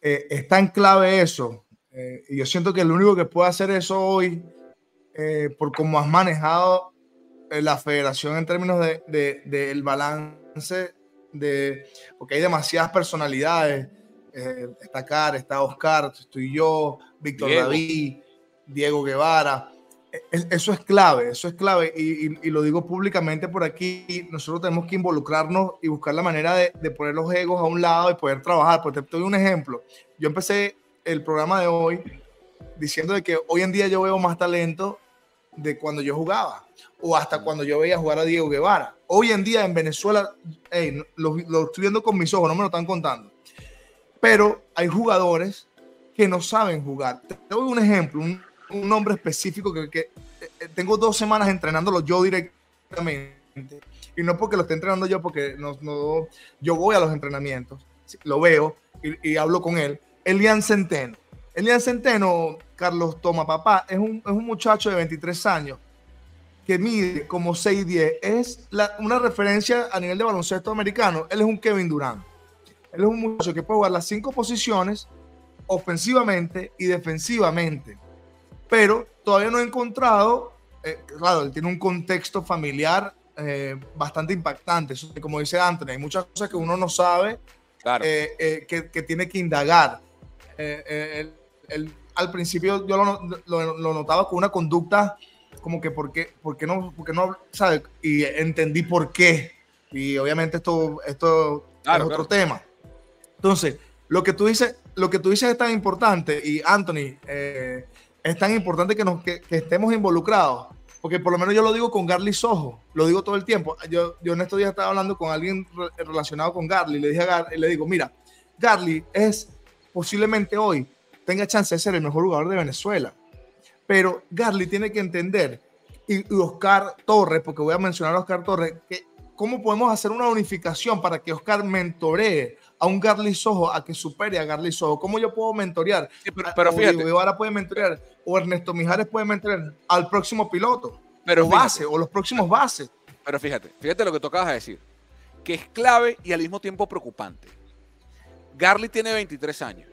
Eh, es tan clave eso. y yo siento que el único que puede hacer eso hoy, por cómo has manejado la federación en términos del de, de, balance, de, porque hay demasiadas personalidades. está Car, está Oscar, estoy yo, Víctor David, Diego Guevara eso es clave, eso es clave y, lo digo públicamente por aquí, nosotros tenemos que involucrarnos y buscar la manera de, poner los egos a un lado y poder trabajar. Pues te doy un ejemplo. Yo empecé el programa de hoy diciendo de que hoy en día yo veo más talento de cuando yo jugaba o hasta cuando yo veía jugar a Diego Guevara. Hoy en día en Venezuela, lo, estoy viendo con mis ojos, no me lo están contando. Pero hay jugadores que no saben jugar. Te doy un ejemplo, un, un nombre específico que, que eh, tengo dos semanas entrenándolo yo directamente. Y no porque lo esté entrenando yo, porque no, no yo voy a los entrenamientos, lo veo y, hablo con él. Elian Centeno. Elian Centeno, Carlos Toma Papá, es un, es un muchacho de 23 años que mide como 6'10. Es una referencia a nivel de baloncesto americano. Él es un Kevin Durant. Él es un muchacho que puede jugar las cinco posiciones ofensivamente y defensivamente pero todavía no he encontrado, eh, claro, él tiene un contexto familiar eh, bastante impactante, como dice Anthony, hay muchas cosas que uno no sabe eh, que, que, tiene que indagar. al principio yo lo, lo, notaba con una conducta como que, ¿por qué, por qué no, por no, ¿sabes? Y entendí por qué. Y obviamente esto, esto es otro tema. Entonces, lo que tú dices, lo que tú dices es tan importante y Anthony, eh, es tan importante que, nos, que, estemos involucrados. Porque por lo menos yo lo digo con Garly Sojo, lo digo todo el tiempo. Yo, yo en estos días estaba hablando con alguien relacionado con Garly, le dije a Garly, le digo, mira, Garly es posiblemente hoy tenga chance de ser el mejor jugador de Venezuela. Pero Garly tiene que entender, y, Oscar Torres, porque voy a mencionar a Oscar Torres, que cómo podemos hacer una unificación para que Oscar mentoree a un Garly Sojo a que supere a Garly Sojo? ¿Cómo yo puedo mentorear? pero, fíjate. ahora puede mentorear, o Ernesto Mijares puede mentorear al próximo piloto, pero o base, o los próximos bases. Pero fíjate, fíjate lo que tocabas a decir, que es clave y al mismo tiempo preocupante. Garly tiene 23 años,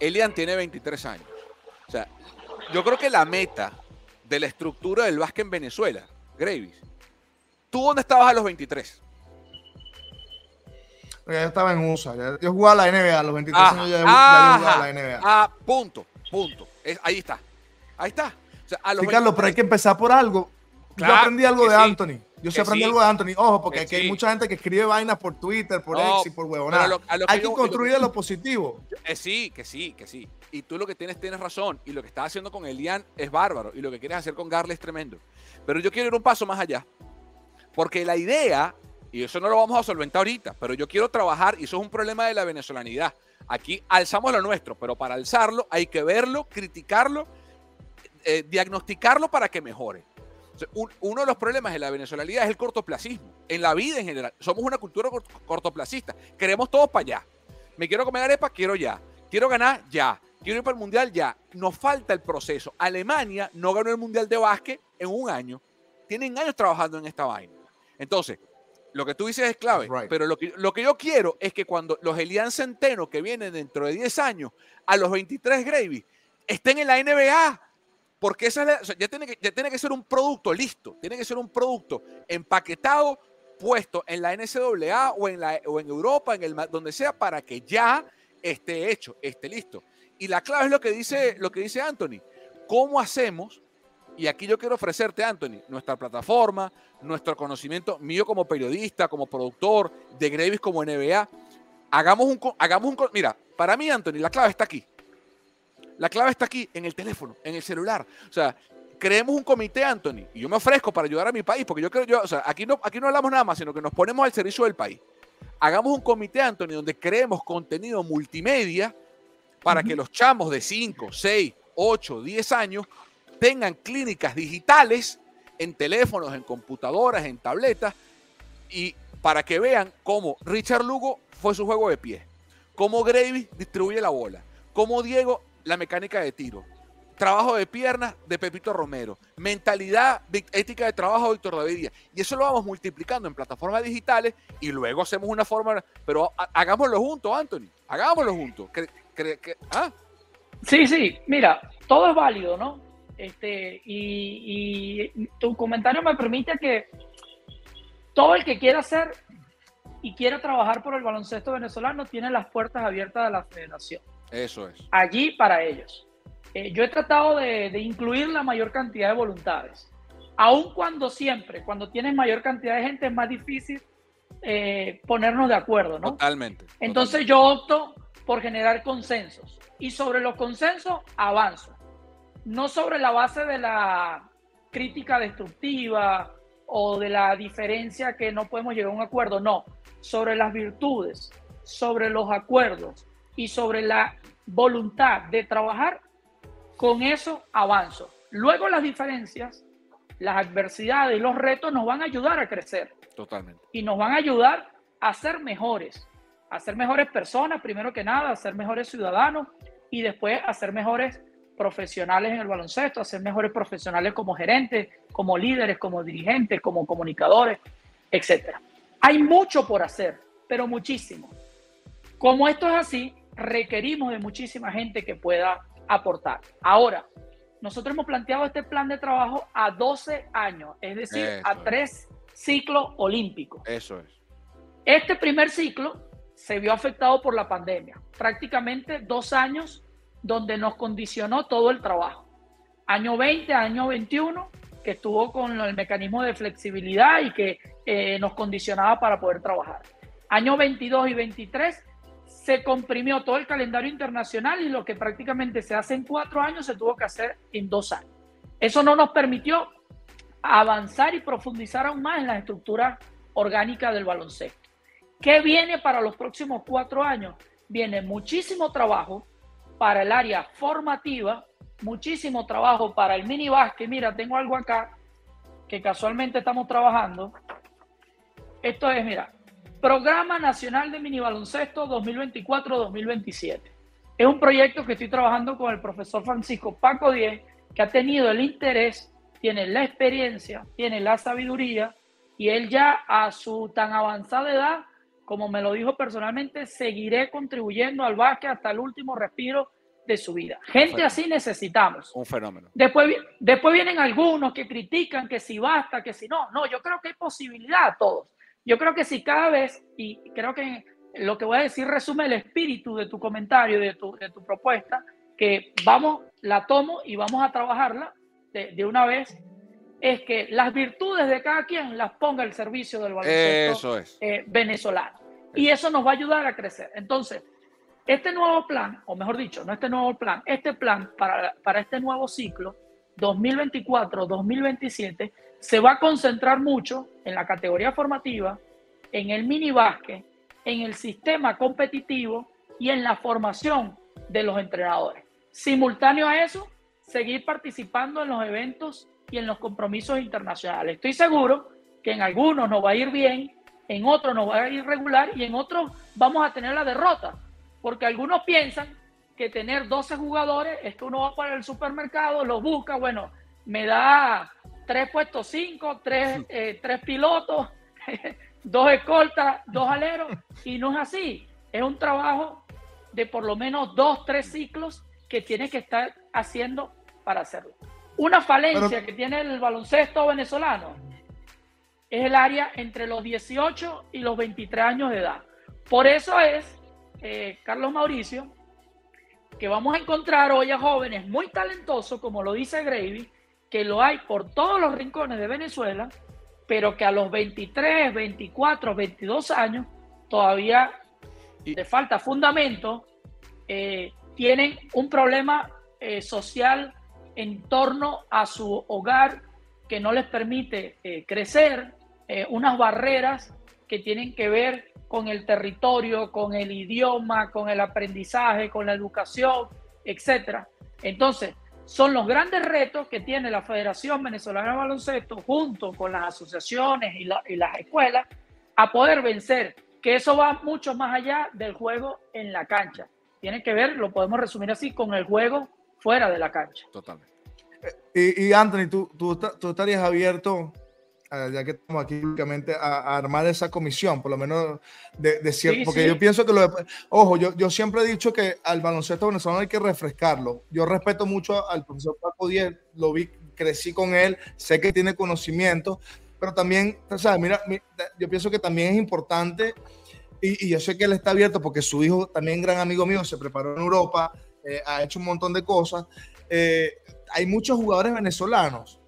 Elian tiene 23 años. O sea, yo creo que la meta de la estructura del básquet en Venezuela, Gravis, ¿tú dónde estabas a los 23? Yo estaba en USA. Yo jugaba a la NBA. A los 23 años ya, jugaba a la NBA. Ah, punto, punto. ahí está. Ahí está. O sea, a los sí, Carlos, pero hay que empezar por algo. yo aprendí algo de Anthony. Yo sí aprendí algo de Anthony. Ojo, porque aquí hay mucha gente que escribe vainas por Twitter, por X y por huevonada. Hay que construir lo, positivo. Eh, sí, que sí, que sí. Y tú lo que tienes, tienes razón. Y lo que estás haciendo con Elian es bárbaro. Y lo que quieres hacer con Garle es tremendo. Pero yo quiero ir un paso más allá. Porque la idea y eso no lo vamos a solventar ahorita, pero yo quiero trabajar, y eso es un problema de la venezolanidad. Aquí alzamos lo nuestro, pero para alzarlo hay que verlo, criticarlo, eh, diagnosticarlo para que mejore. uno de los problemas de la venezolanidad es el cortoplacismo. En la vida en general, somos una cultura cortoplacista. Queremos todo para allá. Me quiero comer arepa, quiero ya. Quiero ganar, ya. Quiero ir para el mundial, ya. Nos falta el proceso. Alemania no ganó el mundial de básquet en un año. Tienen años trabajando en esta vaina. Entonces, lo que tú dices es clave, pero lo que, lo que yo quiero es que cuando los Elian Centeno que vienen dentro de 10 años, a los 23 Gravy, estén en la NBA. Porque esa ya, tiene que, ya tiene que ser un producto listo, tiene que ser un producto empaquetado, puesto en la NCAA o en, la, o en Europa, en el, donde sea, para que ya esté hecho, esté listo. Y la clave es lo que dice, lo que dice Anthony. ¿Cómo hacemos y aquí yo quiero ofrecerte, Anthony, nuestra plataforma, nuestro conocimiento mío como periodista, como productor, de Gravis como NBA. Hagamos un, hagamos un... Mira, para mí, Anthony, la clave está aquí. La clave está aquí, en el teléfono, en el celular. O sea, creemos un comité, Anthony, y yo me ofrezco para ayudar a mi país, porque yo creo, yo, o sea, aquí no, aquí no hablamos nada más, sino que nos ponemos al servicio del país. Hagamos un comité, Anthony, donde creemos contenido multimedia para que los chamos de 5, 6, 8, 10 años tengan clínicas digitales en teléfonos, en computadoras, en tabletas, y para que vean cómo Richard Lugo fue su juego de pie, cómo Gravy distribuye la bola, cómo Diego la mecánica de tiro, trabajo de piernas de Pepito Romero, mentalidad, ética de trabajo de Víctor David Y eso lo vamos multiplicando en plataformas digitales y luego hacemos una forma, pero hagámoslo juntos, Anthony, hagámoslo juntos. ¿ah? Sí, sí, mira, todo es válido, ¿no? Este, y, tu comentario me permite que todo el que quiera hacer y quiera trabajar por el baloncesto venezolano tiene las puertas abiertas de la federación. Eso es. Allí para ellos. Eh, yo he tratado de, incluir la mayor cantidad de voluntades. Aun cuando siempre, cuando tienes mayor cantidad de gente, es más difícil eh, ponernos de acuerdo, ¿no? Totalmente. Entonces yo opto por generar consensos. Y sobre los consensos avanzo no sobre la base de la crítica destructiva o de la diferencia que no podemos llegar a un acuerdo, no, sobre las virtudes, sobre los acuerdos y sobre la voluntad de trabajar, con eso avanzo. Luego las diferencias, las adversidades y los retos nos van a ayudar a crecer. Totalmente. Y nos van a ayudar a ser mejores, a ser mejores personas, primero que nada, a ser mejores ciudadanos y después a ser mejores profesionales en el baloncesto, a ser mejores profesionales como gerentes, como líderes, como dirigentes, como comunicadores, etc. Hay mucho por hacer, pero muchísimo. Como esto es así, requerimos de muchísima gente que pueda aportar. Ahora, nosotros hemos planteado este plan de trabajo a 12 años, es decir, a tres ciclos olímpicos. Eso es. Este primer ciclo se vio afectado por la pandemia. Prácticamente dos años donde nos condicionó todo el trabajo. Año 20, año 21, que estuvo con el mecanismo de flexibilidad y que eh, nos condicionaba para poder trabajar. Año 22 y 23 se comprimió todo el calendario internacional y lo que prácticamente se hace en cuatro años se tuvo que hacer en dos años. Eso no nos permitió avanzar y profundizar aún más en la estructura orgánica del baloncesto. ¿Qué viene para los próximos cuatro años? Viene muchísimo trabajo para el área formativa, muchísimo trabajo para el mini básquet. Mira, tengo algo acá que casualmente estamos trabajando. Esto es, mira, Programa Nacional de Mini Baloncesto 2024-2027. Es un proyecto que estoy trabajando con el profesor Francisco Paco Díez, que ha tenido el interés, tiene la experiencia, tiene la sabiduría y él ya a su tan avanzada edad, como me lo dijo personalmente, seguiré contribuyendo al básquet hasta el último respiro de su vida. Gente así necesitamos. Un fenómeno. Después, después vienen algunos que critican que si basta, que si no. No, yo creo que hay posibilidad a todos. Yo creo que si cada vez, y creo que lo que voy a decir resume el espíritu de tu comentario, de tu, de tu propuesta, que vamos, la tomo y vamos a trabajarla de, de una vez es que las virtudes de cada quien las ponga al servicio del baloncesto eh, venezolano. Y eso nos va a ayudar a crecer. Entonces, este nuevo plan, o mejor dicho, no este nuevo plan, este plan para, para este nuevo ciclo 2024-2027 se va a concentrar mucho en la categoría formativa, en el mini básquet, en el sistema competitivo y en la formación de los entrenadores. Simultáneo a eso, seguir participando en los eventos y en los compromisos internacionales. Estoy seguro que en algunos nos va a ir bien, en otros nos va a ir regular y en otros vamos a tener la derrota, porque algunos piensan que tener 12 jugadores es que uno va para el supermercado, los busca, bueno, me da tres puestos cinco, tres, eh, tres pilotos, dos escoltas, dos aleros, y no es así. Es un trabajo de por lo menos dos, tres ciclos que tiene que estar haciendo para hacerlo. Una falencia que tiene el baloncesto venezolano es el área entre los 18 y los 23 años de edad. Por eso es, eh, Carlos Mauricio, que vamos a encontrar hoy a jóvenes muy talentosos, como lo dice Gravy, que lo hay por todos los rincones de Venezuela, pero que a los 23, 24, 22 años todavía le falta fundamento, eh, tienen un problema eh, social en torno a su hogar que no les permite eh, crecer, eh, unas barreras que tienen que ver con el territorio, con el idioma, con el aprendizaje, con la educación, etc. Entonces, son los grandes retos que tiene la Federación Venezolana de Baloncesto junto con las asociaciones y, y las escuelas a poder vencer, que eso va mucho más allá del juego en la cancha. Tiene que ver, lo podemos resumir así, con el juego fuera de la cancha. Totalmente. Y, Anthony, ¿tú, tú, tú, estarías abierto, ya que estamos aquí públicamente, a, armar esa comisión, por lo menos de, cierto, porque yo pienso que lo ojo, yo, yo siempre he dicho que al baloncesto venezolano hay que refrescarlo. Yo respeto mucho al profesor Paco Díez, lo vi, crecí con él, sé que tiene conocimiento, pero también, o sea, mira, yo pienso que también es importante, y, y, yo sé que él está abierto porque su hijo, también gran amigo mío, se preparó en Europa, eh, ha hecho un montón de cosas. Eh, hay muchos jugadores venezolanos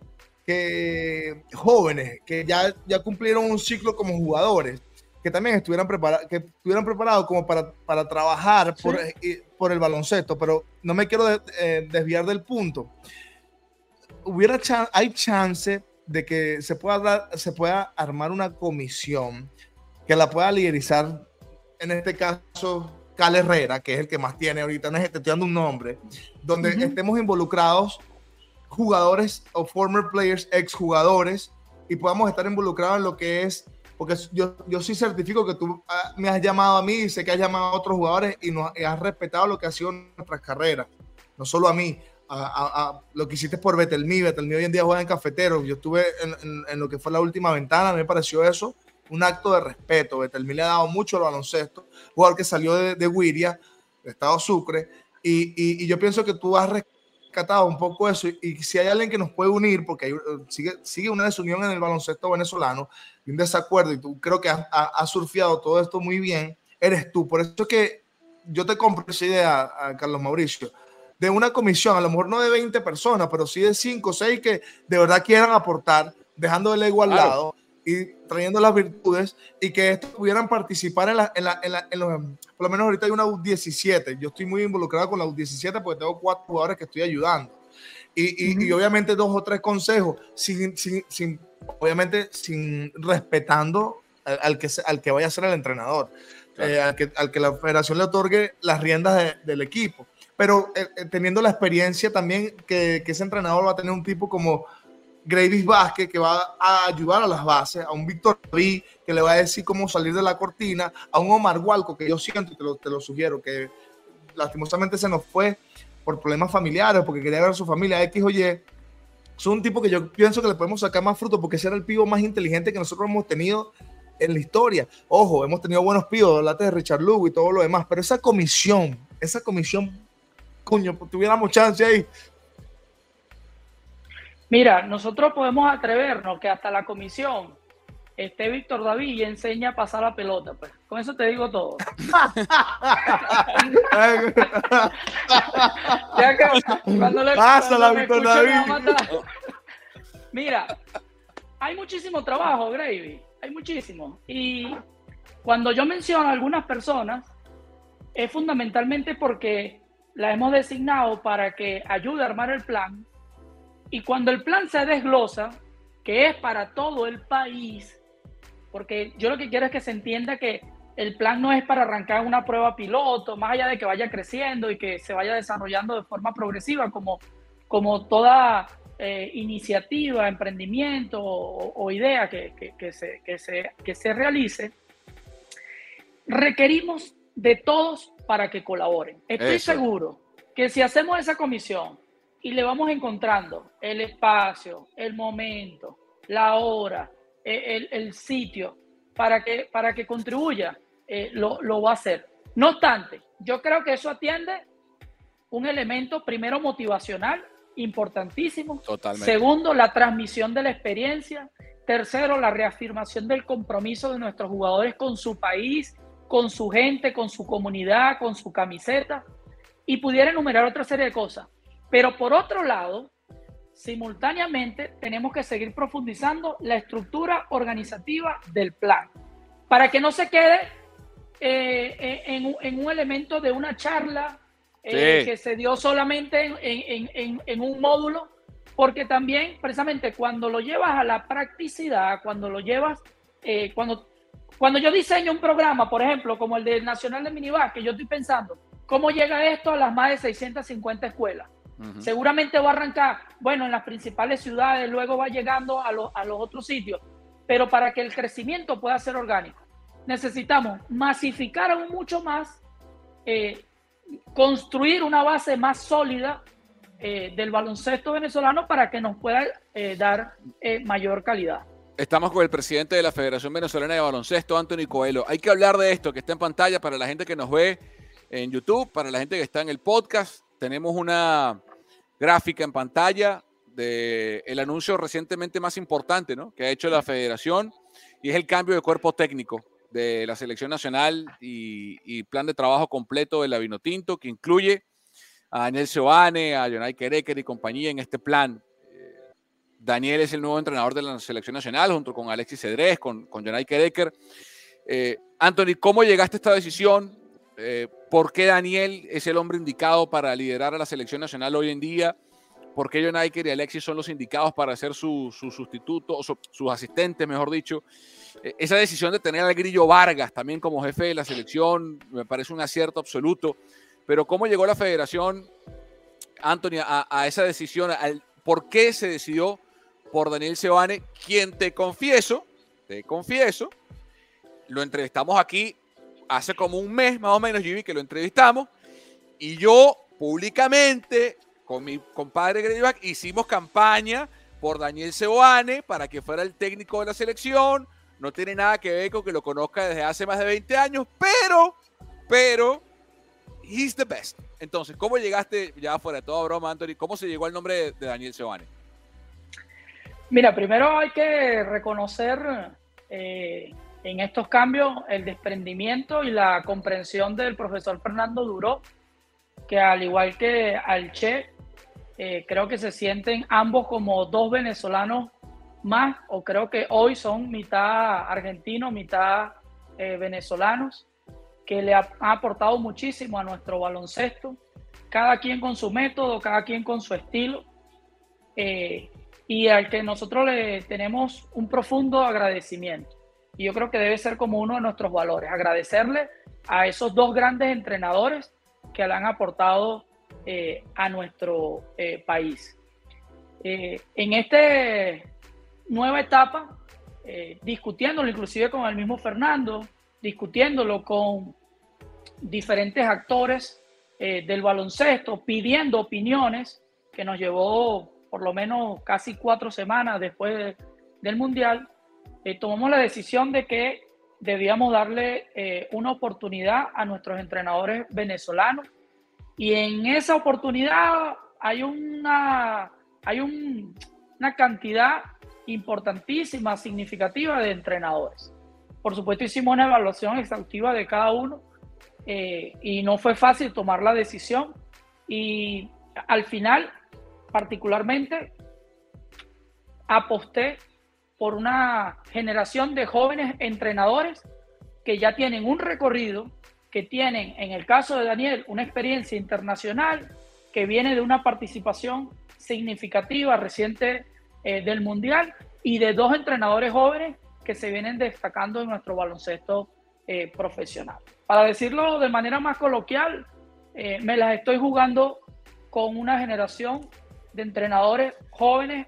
que jóvenes que ya, ya cumplieron un ciclo como jugadores, que también estuvieran, preparados que estuvieran preparados como para, para trabajar por, eh, por, el baloncesto, pero no me quiero desviar del punto. Hubiera hay chance de que se pueda, se pueda armar una comisión que la pueda liderizar, en este caso, Cal Herrera, que es el que más tiene ahorita, no estoy dando un nombre, donde estemos involucrados jugadores o former players, exjugadores, y podamos estar involucrados en lo que es, porque yo, yo sí certifico que tú ah, me has llamado a mí y sé que has llamado a otros jugadores y, nos, has respetado lo que ha sido nuestras carreras, no solo a mí, a, lo que hiciste por Betelmi, Betelmi hoy en día juega en cafetero, yo estuve en, en, lo que fue la última ventana, me pareció eso un acto de respeto. Betelmi le ha dado mucho al baloncesto, jugador que salió de, de Wiria, de Estado Sucre, y, y, yo pienso que tú has rescatado un poco eso, y, si hay alguien que nos puede unir, porque hay, sigue, sigue una desunión en el baloncesto venezolano, un desacuerdo, y tú creo que has, has surfeado todo esto muy bien, eres tú. Por eso que yo te compro esa idea, a Carlos Mauricio, de una comisión, a lo mejor no de 20 personas, pero sí de 5 o 6 que de verdad quieran aportar, dejando el ego al lado y trayendo las virtudes y que estos pudieran participar en, la, en, la, en, la, en los, por lo menos ahorita hay una U17, yo estoy muy involucrado con la U17 porque tengo cuatro jugadores que estoy ayudando. Y, y, y obviamente dos o tres consejos, sin, sin, sin obviamente sin respetando al, que, al que vaya a ser el entrenador, eh, al, que, al que la federación le otorgue las riendas del equipo, pero eh, eh, teniendo la experiencia también que, que ese entrenador va a tener un tipo como Gravis Vázquez, que va a ayudar a las bases, a un Víctor David, que le va a decir cómo salir de la cortina, a un Omar Walco, que yo siento, te lo, te lo sugiero, que lastimosamente se nos fue por problemas familiares, porque quería ver a su familia X o Y. Es un tipo que yo pienso que le podemos sacar más fruto, porque ese era el pivo más inteligente que nosotros hemos tenido en la historia. Ojo, hemos tenido buenos pibos, la de Richard Lugo y todo lo demás, pero esa comisión, esa comisión, coño, pues, tuviéramos chance ahí, Mira, nosotros podemos atrevernos que hasta la comisión esté Víctor David y enseña a pasar la pelota. Pues. Con eso te digo todo. cuando le, Pásala, Víctor David. Mira, hay muchísimo trabajo, Gravy. Hay muchísimo. Y cuando yo menciono a algunas personas, es fundamentalmente porque la hemos designado para que ayude a armar el plan y cuando el plan se desglosa, que es para todo el país, porque yo lo que quiero es que se entienda que el plan no es para arrancar una prueba piloto, más allá de que vaya creciendo y que se vaya desarrollando de forma progresiva, como, como toda eh, iniciativa, emprendimiento o, idea que, se, se, que se realice, requerimos de todos para que colaboren. Estoy seguro que si hacemos esa comisión, y le vamos encontrando el espacio, el momento, la hora, e, el, sitio para que, para que contribuya, eh, lo, lo va a hacer. No obstante, yo creo que eso atiende un elemento primero motivacional importantísimo. Totalmente. Segundo, la transmisión de la experiencia. Tercero, la reafirmación del compromiso de nuestros jugadores con su país, con su gente, con su comunidad, con su camiseta. Y pudiera enumerar otra serie de cosas. Pero por otro lado, simultáneamente tenemos que seguir profundizando la estructura organizativa del plan, para que no se quede eh, eh, en, un elemento de una charla eh, que se dio solamente en, un módulo, porque también precisamente cuando lo llevas a la practicidad, cuando lo llevas, cuando, cuando yo diseño un programa, por ejemplo, como el del Nacional de Minibás, que yo estoy pensando, ¿cómo llega esto a las más de 650 escuelas? Seguramente va a arrancar, bueno, en las principales ciudades, luego va llegando a, a los otros sitios, pero para que el crecimiento pueda ser orgánico, necesitamos masificar aún mucho más, eh, construir una base más sólida eh, del baloncesto venezolano para que nos pueda eh, dar mayor calidad. Estamos con el presidente de la Federación Venezolana de Baloncesto, Anthony Coelho. Hay que hablar de esto que está en pantalla para la gente que nos ve en YouTube, para la gente que está en el podcast. Tenemos una gráfica en pantalla del el anuncio recientemente más importante ¿no? que ha hecho la federación y es el cambio de cuerpo técnico de la selección nacional y, plan de trabajo completo de la Vinotinto que incluye a Daniel Seoane, a Jonay Kereker y compañía en este plan. Eh, Daniel es el nuevo entrenador de la selección nacional junto con Alexis Cedrés, con, con Jonay Kereker. Eh, Anthony, ¿cómo llegaste a esta decisión? Eh, ¿Por qué Daniel es el hombre indicado para liderar a la selección nacional hoy en día? ¿Por qué John y Alexis son los indicados para ser su, sustituto, o sus asistentes, mejor dicho? Eh, esa decisión de tener al Grillo Vargas también como jefe de la selección me parece un acierto absoluto. Pero ¿cómo llegó la federación, Anthony, a, esa decisión? ¿Por qué se decidió por Daniel Sebane, quien te confieso, te confieso, lo entrevistamos aquí hace como un mes más o menos, Jimmy, que lo entrevistamos, y yo públicamente con mi compadre Greyback hicimos campaña por Daniel Seoane para que fuera el técnico de la selección. No tiene nada que ver con que lo conozca desde hace más de 20 años, pero, pero, he's the best. Entonces, ¿cómo llegaste, ya fuera de toda broma, Anthony, cómo se llegó al nombre de, Daniel Seoane? Mira, primero hay que reconocer eh, en estos cambios el desprendimiento y la comprensión del profesor Fernando Duró, que al igual que al Che, eh, creo que se sienten ambos como dos venezolanos más, o creo que hoy son mitad argentinos, mitad eh, venezolanos, que le ha, aportado muchísimo a nuestro baloncesto, cada quien con su método, cada quien con su estilo, eh, y al que nosotros le tenemos un profundo agradecimiento. Y yo creo que debe ser como uno de nuestros valores, agradecerle a esos dos grandes entrenadores que le han aportado eh, a nuestro eh, país. eh, en esta nueva etapa, discutiéndolo inclusive con el mismo Fernando, discutiéndolo con diferentes actores del baloncesto, pidiendo opiniones, que nos llevó por lo menos casi cuatro semanas después del Mundial, tomamos la decisión de que debíamos darle una oportunidad a nuestros entrenadores venezolanos y en esa oportunidad hay una, hay una cantidad importantísima, significativa de entrenadores. Por supuesto, hicimos una evaluación exhaustiva de cada uno eh, y no fue fácil tomar la decisión. Y al final, particularmente, aposté por una generación de jóvenes entrenadores que ya tienen un recorrido, que tienen, en el caso de Daniel, una experiencia internacional que viene de una participación significativa reciente eh, del Mundial y de dos entrenadores jóvenes que se vienen destacando en nuestro baloncesto eh, profesional. Para decirlo de manera más coloquial, eh, me las estoy jugando con una generación de entrenadores jóvenes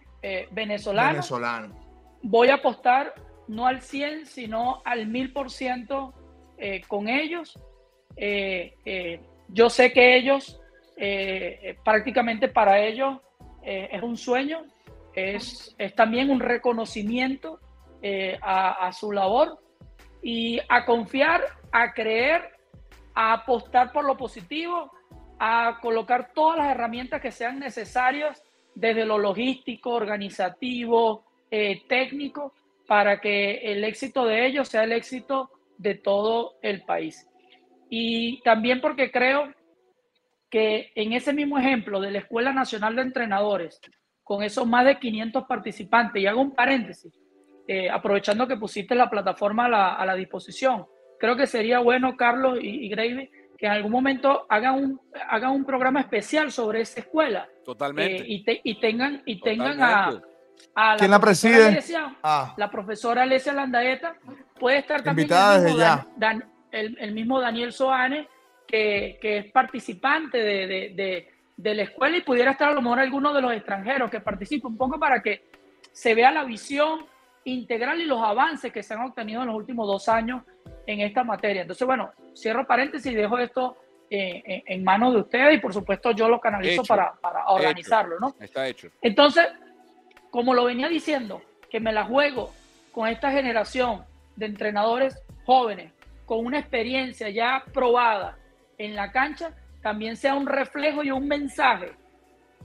venezolanos. Venezolano. Voy a apostar no al 100, sino al 1000% con ellos. Eh, eh, yo sé que ellos, eh, prácticamente para ellos, es un sueño, es, es, también un reconocimiento a, a su labor. Y a confiar, a creer, a apostar por lo positivo, a colocar todas las herramientas que sean necesarias desde lo logístico, organizativo, técnico, para que el éxito de ellos sea el éxito de todo el país. Y también porque creo que en ese mismo ejemplo de la Escuela Nacional de Entrenadores, con esos más de 500 participantes, y hago un paréntesis, eh, aprovechando que pusiste la plataforma a la, disposición, creo que sería bueno, Carlos y, y Gravy, que en algún momento hagan un, hagan un programa especial sobre esa escuela. Totalmente. Eh, y, y, tengan, y tengan a, a, la ¿Quién la preside? Ah. La profesora Alesia Landaeta. Puede estar también Invitada desde ya el, mismo Daniel Soane, que, es participante de, la escuela y pudiera estar a lo mejor alguno de los extranjeros que participa un poco para que se vea la visión integral y los avances que se han obtenido en los últimos dos años en esta materia. Entonces, bueno, cierro paréntesis y dejo esto eh, en manos de ustedes y por supuesto yo lo canalizo para, organizarlo, ¿no? Está hecho. Entonces, como lo venía diciendo, que me la juego con esta generación de entrenadores jóvenes con una experiencia ya probada en la cancha, también sea un reflejo y un mensaje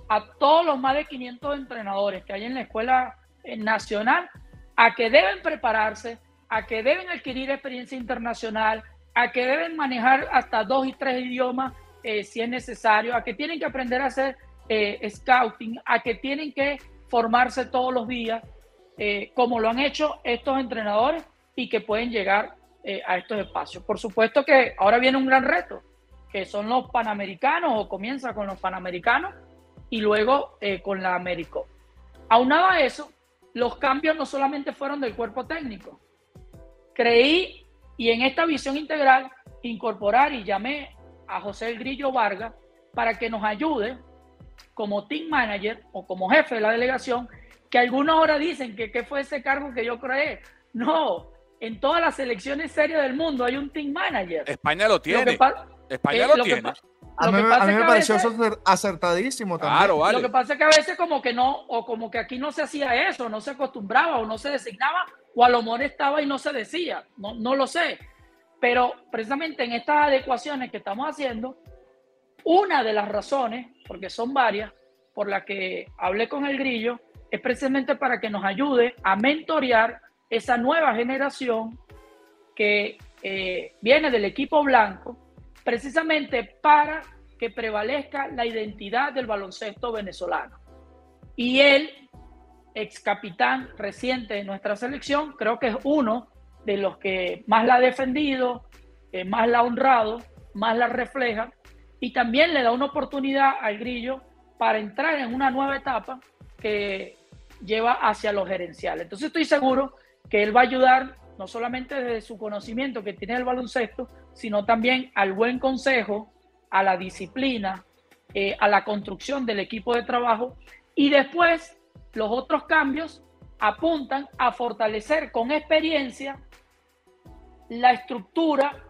a todos los más de 500 entrenadores que hay en la escuela eh, nacional a que deben prepararse, a que deben adquirir experiencia internacional, a que deben manejar hasta dos y tres idiomas eh, si es necesario, a que tienen que aprender a hacer eh, scouting, a que tienen que formarse todos los días, como lo han hecho estos entrenadores y que pueden llegar eh, a estos espacios. Por supuesto que ahora viene un gran reto, que son los panamericanos, o comienza con los panamericanos y luego eh, con la Américo. Aunado a eso, los cambios no solamente fueron del cuerpo técnico. Creí y en esta visión integral incorporar y llamé a José El Grillo Vargas para que nos ayude como team manager o como jefe de la delegación, que algunos ahora dicen que qué fue ese cargo que yo creé. No, en todas las selecciones serias del mundo hay un team manager. España lo tiene. España lo, tiene. a mí, me pareció acertadísimo también. Claro, vale. Lo que pasa es que a veces como que no, o como que aquí no se hacía eso, no se acostumbraba o no se designaba, o a lo mejor estaba y no se decía, no, no lo sé. Pero precisamente en estas adecuaciones que estamos haciendo, una de las razones, porque son varias, por las que hablé con el grillo, es precisamente para que nos ayude a mentorear esa nueva generación que eh, viene del equipo blanco, precisamente para que prevalezca la identidad del baloncesto venezolano. Y él, ex capitán reciente de nuestra selección, creo que es uno de los que más la ha defendido, más la ha honrado, más la refleja, y también le da una oportunidad al grillo para entrar en una nueva etapa que lleva hacia los gerenciales. Entonces estoy seguro que él va a ayudar no solamente desde su conocimiento que tiene el baloncesto, sino también al buen consejo, a la disciplina, eh, a la construcción del equipo de trabajo Y después, los otros cambios apuntan a fortalecer con experiencia la estructura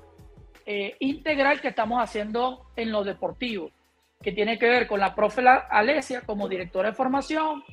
eh, integral que estamos haciendo en lo deportivo, que tiene que ver con la profe Alesia como directora de formación,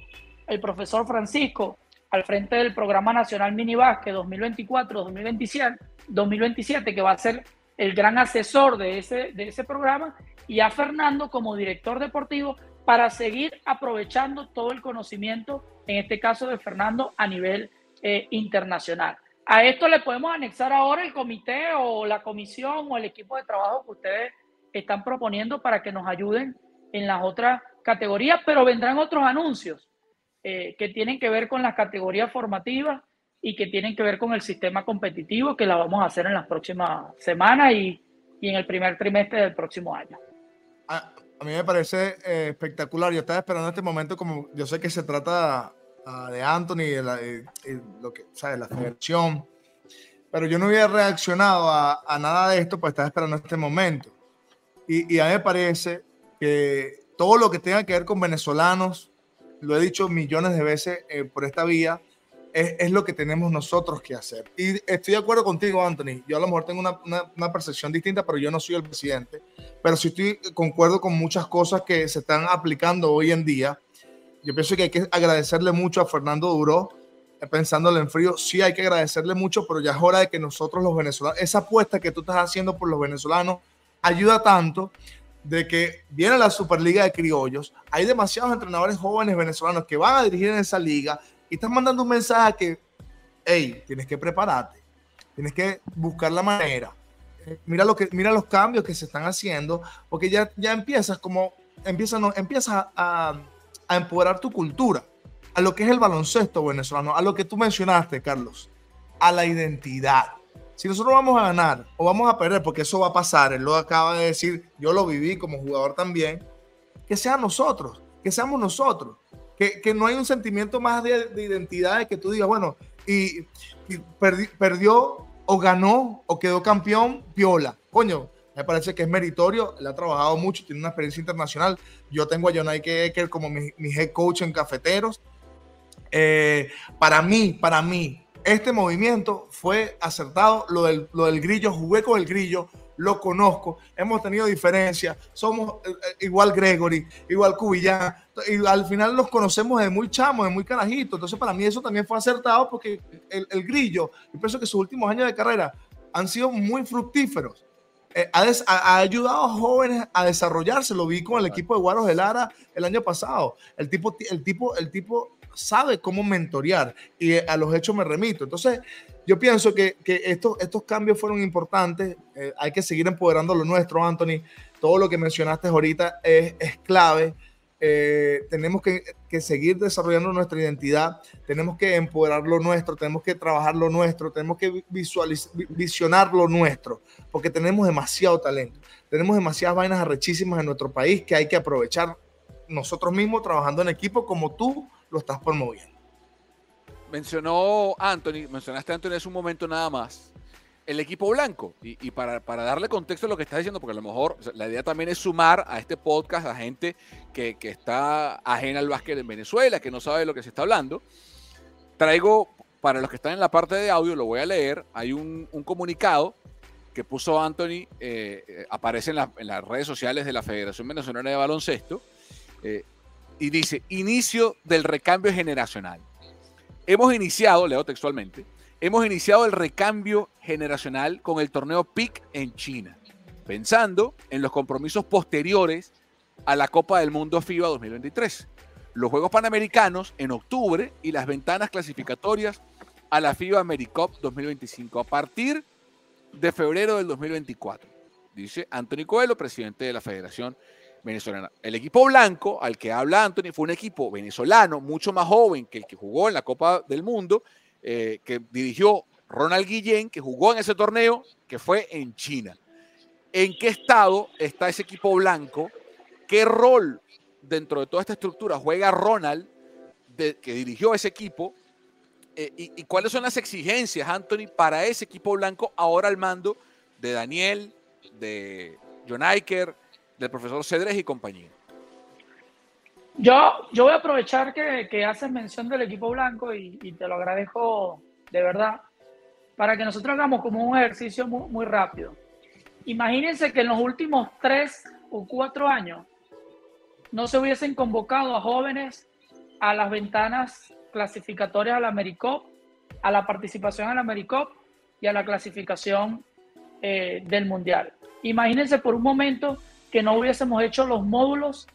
el profesor Francisco al frente del Programa Nacional Mini 2024-2027, 2027, que va a ser el gran asesor de ese, de ese programa, y a Fernando como director deportivo para seguir aprovechando todo el conocimiento, en este caso de Fernando, a nivel eh, internacional. A esto le podemos anexar ahora el comité o la comisión o el equipo de trabajo que ustedes están proponiendo para que nos ayuden en las otras categorías, pero vendrán otros anuncios eh, que tienen que ver con las categorías formativas y que tienen que ver con el sistema competitivo que la vamos a hacer en las próximas semanas y, y en el primer trimestre del próximo año. A, a mí me parece eh, espectacular. Yo estaba esperando este momento como yo sé que se trata de Anthony de la, lo que, ¿sabes? la federación, pero yo no había reaccionado a, nada de esto, pues estaba esperando este momento. Y, a mí me parece que todo lo que tenga que ver con venezolanos, lo he dicho millones de veces eh, por esta vía, es, es, lo que tenemos nosotros que hacer. Y estoy de acuerdo contigo, Anthony. Yo a lo mejor tengo una, una, una, percepción distinta, pero yo no soy el presidente. Pero sí estoy concuerdo con muchas cosas que se están aplicando hoy en día. Yo pienso que hay que agradecerle mucho a Fernando Duro, eh, pensándole en frío. Sí hay que agradecerle mucho, pero ya es hora de que nosotros los venezolanos, esa apuesta que tú estás haciendo por los venezolanos, ayuda tanto de que viene la Superliga de Criollos. Hay demasiados entrenadores jóvenes venezolanos que van a dirigir en esa liga y estás mandando un mensaje que, hey, tienes que prepararte, tienes que buscar la manera. Eh, mira, lo que, mira los cambios que se están haciendo, porque ya, ya empiezas como, empiezas, no, empiezas a empoderar tu cultura, a lo que es el baloncesto venezolano, a lo que tú mencionaste, Carlos, a la identidad. Si nosotros vamos a ganar o vamos a perder, porque eso va a pasar, él lo acaba de decir, yo lo viví como jugador también, que sea nosotros, que seamos nosotros que, que no hay un sentimiento más de, de, identidad de que tú digas, bueno, y, y perdi, perdió o ganó o quedó campeón, viola. Coño, me parece que es meritorio, él ha trabajado mucho, tiene una experiencia internacional. Yo tengo a Jonai Ecker como mi, mi, head coach en cafeteros. Eh, para mí, para mí, este movimiento fue acertado. Lo del, lo del grillo, jugué con el grillo, lo conozco, hemos tenido diferencias, somos eh, igual Gregory, igual Cubillán, y al final los conocemos de muy chamo, de muy carajito, entonces para mí eso también fue acertado porque el, el grillo, yo pienso que sus últimos años de carrera han sido muy fructíferos. Eh, ha, des, ha, ha, ayudado a jóvenes a desarrollarse, lo vi con el equipo de Guaros de Lara el año pasado. El tipo, el tipo, el tipo sabe cómo mentorear y a los hechos me remito. Entonces, yo pienso que, que estos, estos cambios fueron importantes. Eh, hay que seguir empoderando lo nuestro, Anthony. Todo lo que mencionaste ahorita es, es clave. Eh, tenemos que, que, seguir desarrollando nuestra identidad, tenemos que empoderar lo nuestro, tenemos que trabajar lo nuestro, tenemos que visualizar, visionar lo nuestro, porque tenemos demasiado talento, tenemos demasiadas vainas arrechísimas en nuestro país que hay que aprovechar nosotros mismos trabajando en equipo como tú lo estás promoviendo. Mencionó Anthony, mencionaste Anthony hace un momento nada más, el equipo blanco. Y, para, darle contexto a lo que estás diciendo, porque a lo mejor la idea también es sumar a este podcast a gente que, está ajena al básquet en Venezuela, que no sabe de lo que se está hablando. Traigo, para los que están en la parte de audio, lo voy a leer, hay un, un comunicado que puso Anthony, eh, aparece en, la, en, las redes sociales de la Federación Venezolana de Baloncesto, eh, y dice, inicio del recambio generacional. Hemos iniciado, leo textualmente, hemos iniciado el recambio generacional con el torneo PIC en China, pensando en los compromisos posteriores a la Copa del Mundo FIBA 2023, los Juegos Panamericanos en octubre y las ventanas clasificatorias a la FIBA AmeriCup 2025 a partir de febrero del 2024, dice Anthony Coelho, presidente de la Federación venezolana. El equipo blanco al que habla Anthony fue un equipo venezolano mucho más joven que el que jugó en la Copa del Mundo, eh, que dirigió Ronald Guillén, que jugó en ese torneo, que fue en China. ¿En qué estado está ese equipo blanco? ¿Qué rol dentro de toda esta estructura juega Ronald, que dirigió ese equipo? Eh, y, cuáles son las exigencias, Anthony, para ese equipo blanco ahora al mando de Daniel, de John del profesor Cedres y compañía. Yo, yo voy a aprovechar que, que haces mención del equipo blanco y, te lo agradezco de verdad, para que nosotros hagamos como un ejercicio muy, rápido. Imagínense que en los últimos tres o cuatro años no se hubiesen convocado a jóvenes a las ventanas clasificatorias a la AmeriCop, a la participación la AmeriCop y a la clasificación eh, del Mundial. Imagínense por un momento que no hubiésemos hecho los módulos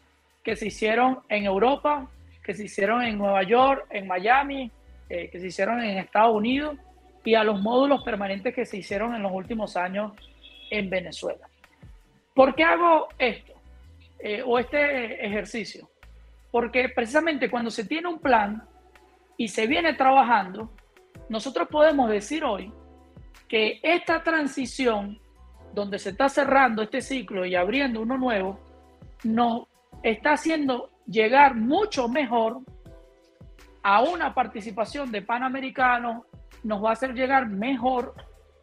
que se hicieron en Europa, que se hicieron en Nueva York, en Miami, eh, que se hicieron en Estados Unidos y a los módulos permanentes que se hicieron en los últimos años en Venezuela. ¿Por qué hago esto eh, o este ejercicio? Porque precisamente cuando se tiene un plan y se viene trabajando, nosotros podemos decir hoy que esta transición, donde se está cerrando este ciclo y abriendo uno nuevo, nos está haciendo llegar mucho mejor a una participación de Panamericanos, nos va a hacer llegar mejor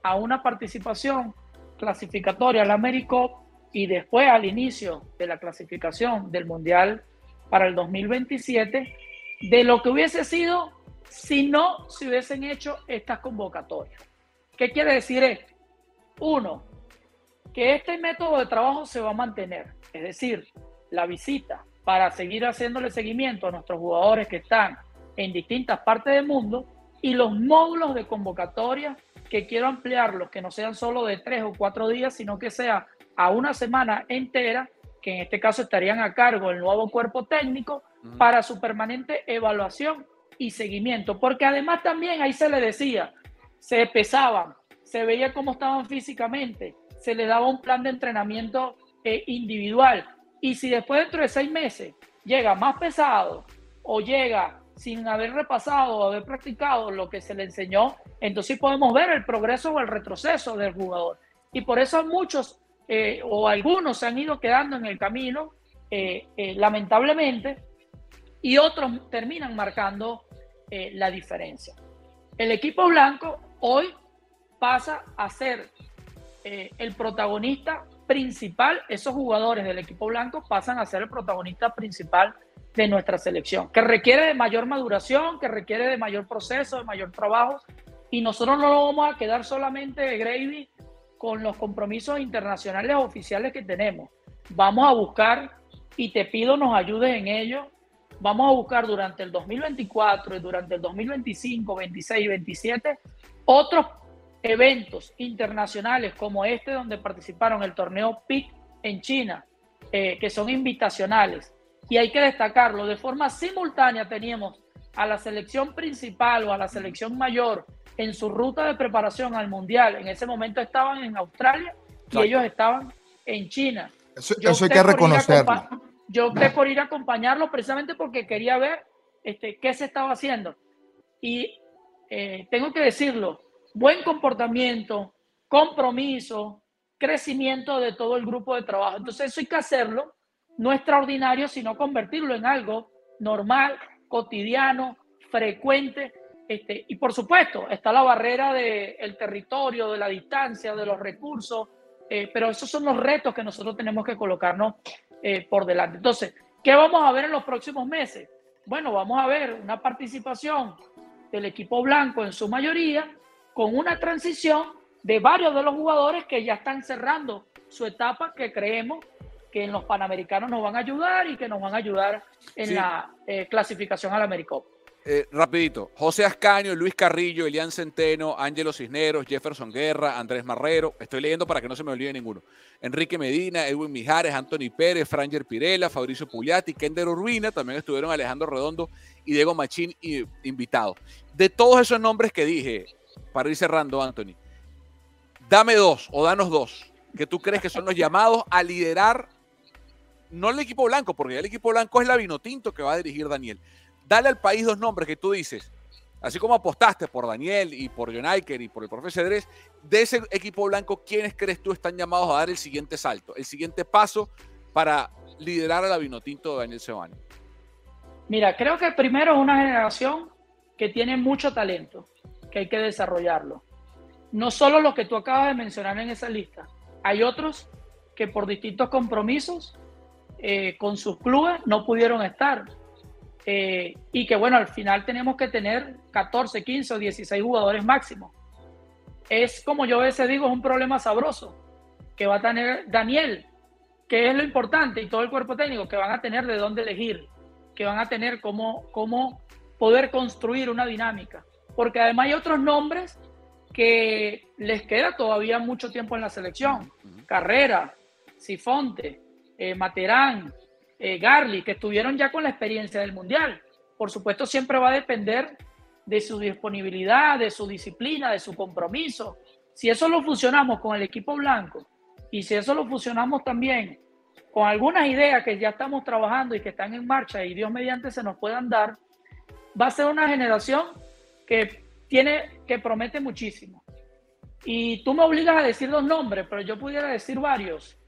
a una participación clasificatoria al Americop y después al inicio de la clasificación del Mundial para el 2027 de lo que hubiese sido si no se hubiesen hecho estas convocatorias. ¿Qué quiere decir esto? Uno, que este método de trabajo se va a mantener, es decir, la visita para seguir haciéndole seguimiento a nuestros jugadores que están en distintas partes del mundo y los módulos de convocatoria que quiero ampliarlos, que no sean solo de tres o cuatro días, sino que sea a una semana entera, que en este caso estarían a cargo del nuevo cuerpo técnico para su permanente evaluación y seguimiento. Porque además también ahí se le decía, se pesaban, se veía cómo estaban físicamente, se le daba un plan de entrenamiento eh, individual. Y si después dentro de seis meses llega más pesado o llega sin haber repasado o haber practicado lo que se le enseñó, entonces podemos ver el progreso o el retroceso del jugador. Y por eso muchos eh, o algunos se han ido quedando en el camino, eh, lamentablemente, y otros terminan marcando la diferencia. El equipo blanco hoy pasa a ser eh, el protagonista principal, esos jugadores del equipo blanco pasan a ser el protagonista principal de nuestra selección, que requiere de mayor maduración, que requiere de mayor proceso, de mayor trabajo, y nosotros no lo vamos a quedar solamente, Gravy, con los compromisos internacionales oficiales que tenemos. Vamos a buscar, y te pido nos ayudes en ello, vamos a buscar durante el 2024 y durante el 2025, 26 y 27 otros eventos internacionales como este donde participaron el torneo PIC en China, eh, que son invitacionales. Y hay que destacarlo, de forma simultánea teníamos a la selección principal o a la selección mayor en su ruta de preparación al Mundial. En ese momento estaban en Australia y ellos estaban en China. Eso, hay que reconocerlo. Yo opté por ir a acompañarlo precisamente porque quería ver este, qué se estaba haciendo. Y eh, tengo que decirlo, buen comportamiento, compromiso, crecimiento de todo el grupo de trabajo. Entonces eso hay que hacerlo, no extraordinario, sino convertirlo en algo normal, cotidiano, frecuente. Este, y por supuesto, está la barrera del territorio, de la distancia, de los recursos, eh, pero esos son los retos que nosotros tenemos que colocarnos eh, por delante. Entonces, ¿qué vamos a ver en los próximos meses? Bueno, vamos a ver una participación del equipo blanco en su mayoría, con una transición de varios de los jugadores que ya están cerrando su etapa, que creemos que en los Panamericanos nos van a ayudar y que nos van a ayudar en la eh, clasificación al Americop. Eh, rapidito, José Ascaño, Luis Carrillo, Elian Centeno, Ángelo Cisneros, Jefferson Guerra, Andrés Marrero, estoy leyendo para que no se me olvide ninguno. Enrique Medina, Edwin Mijares, Anthony Pérez, Franger Pirela, Fabricio Pugliati, Kender Urbina, también estuvieron Alejandro Redondo y Diego Machín invitados. De todos esos nombres que dije, para ir cerrando, Anthony, dame dos o danos dos que tú crees que son los llamados a liderar, no el equipo blanco, porque el equipo blanco es la Vinotinto que va a dirigir Daniel. Dale al país dos nombres que tú dices, así como apostaste por Daniel y por John Iker y por el profe Cedrés, de ese equipo blanco, ¿quiénes crees tú están llamados a dar el siguiente salto, el siguiente paso para liderar a la Vinotinto de Daniel Sebani? Mira, creo que primero es una generación que tiene mucho talento, que hay que desarrollarlo. No solo los que tú acabas de mencionar en esa lista, hay otros que por distintos compromisos eh, con sus clubes no pudieron estar eh, y que bueno, al final tenemos que tener 14, 15 o 16 jugadores máximo. Es como yo a veces digo, es un problema sabroso que va a tener Daniel, que es lo importante, y todo el cuerpo técnico, que van a tener de dónde elegir, que van a tener cómo, cómo poder construir una dinámica. Porque además hay otros nombres que les queda todavía mucho tiempo en la selección. Carrera, Sifonte, eh, Materán, eh, Garly, que estuvieron ya con la experiencia del Mundial. Por supuesto, siempre va a depender de su disponibilidad, de su disciplina, de su compromiso. Si eso lo fusionamos con el equipo blanco y si eso lo fusionamos también con algunas ideas que ya estamos trabajando y que están en marcha y Dios mediante se nos puedan dar, va a ser una generación que tiene, que promete muchísimo. Y tú me obligas a decir dos nombres, pero yo pudiera decir varios.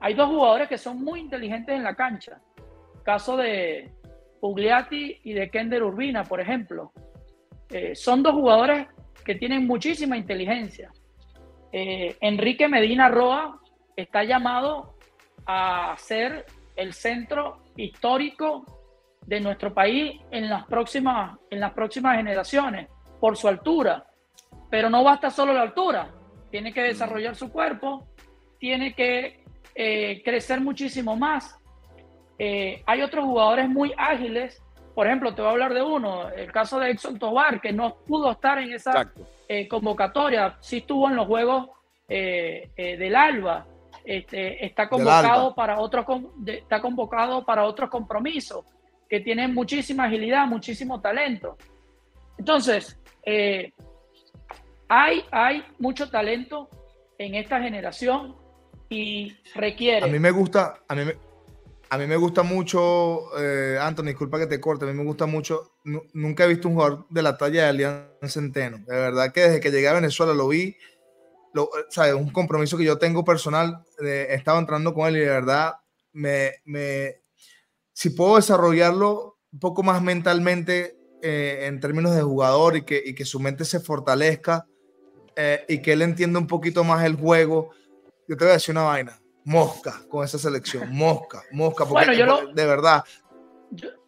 Hay dos jugadores que son muy inteligentes en la cancha. Caso de Pugliati y de Kender Urbina, por ejemplo. Eh, son dos jugadores que tienen muchísima inteligencia. Eh, Enrique Medina Roa está llamado a ser el centro histórico de nuestro país en las próximas, en las próximas generaciones por su altura. Pero no basta solo la altura, tiene que desarrollar su cuerpo, tiene que eh, crecer muchísimo más. Eh, hay otros jugadores muy ágiles, por ejemplo, te voy a hablar de uno, el caso de Exxon Tobar, que no pudo estar en esa eh, convocatoria, sí estuvo en los Juegos del Alba, este, está, convocado para otros, está convocado para otros compromisos, que tienen muchísima agilidad, muchísimo talento. Entonces, eh, hay, hay mucho talento en esta generación y requiere. A mí me gusta, a mí me, a mí me gusta mucho, eh, Anthony, disculpa que te corte, a mí me gusta mucho. Nunca he visto un jugador de la talla de Alianza Centeno. De verdad que desde que llegué a Venezuela lo vi. O un compromiso que yo tengo personal. he estado entrando con él y de verdad me, me, si puedo desarrollarlo un poco más mentalmente, eh, en términos de jugador y que, y que su mente se fortalezca eh, y que él entienda un poquito más el juego. Yo te voy a decir una vaina, mosca con esa selección, mosca, mosca, porque bueno, yo de verdad.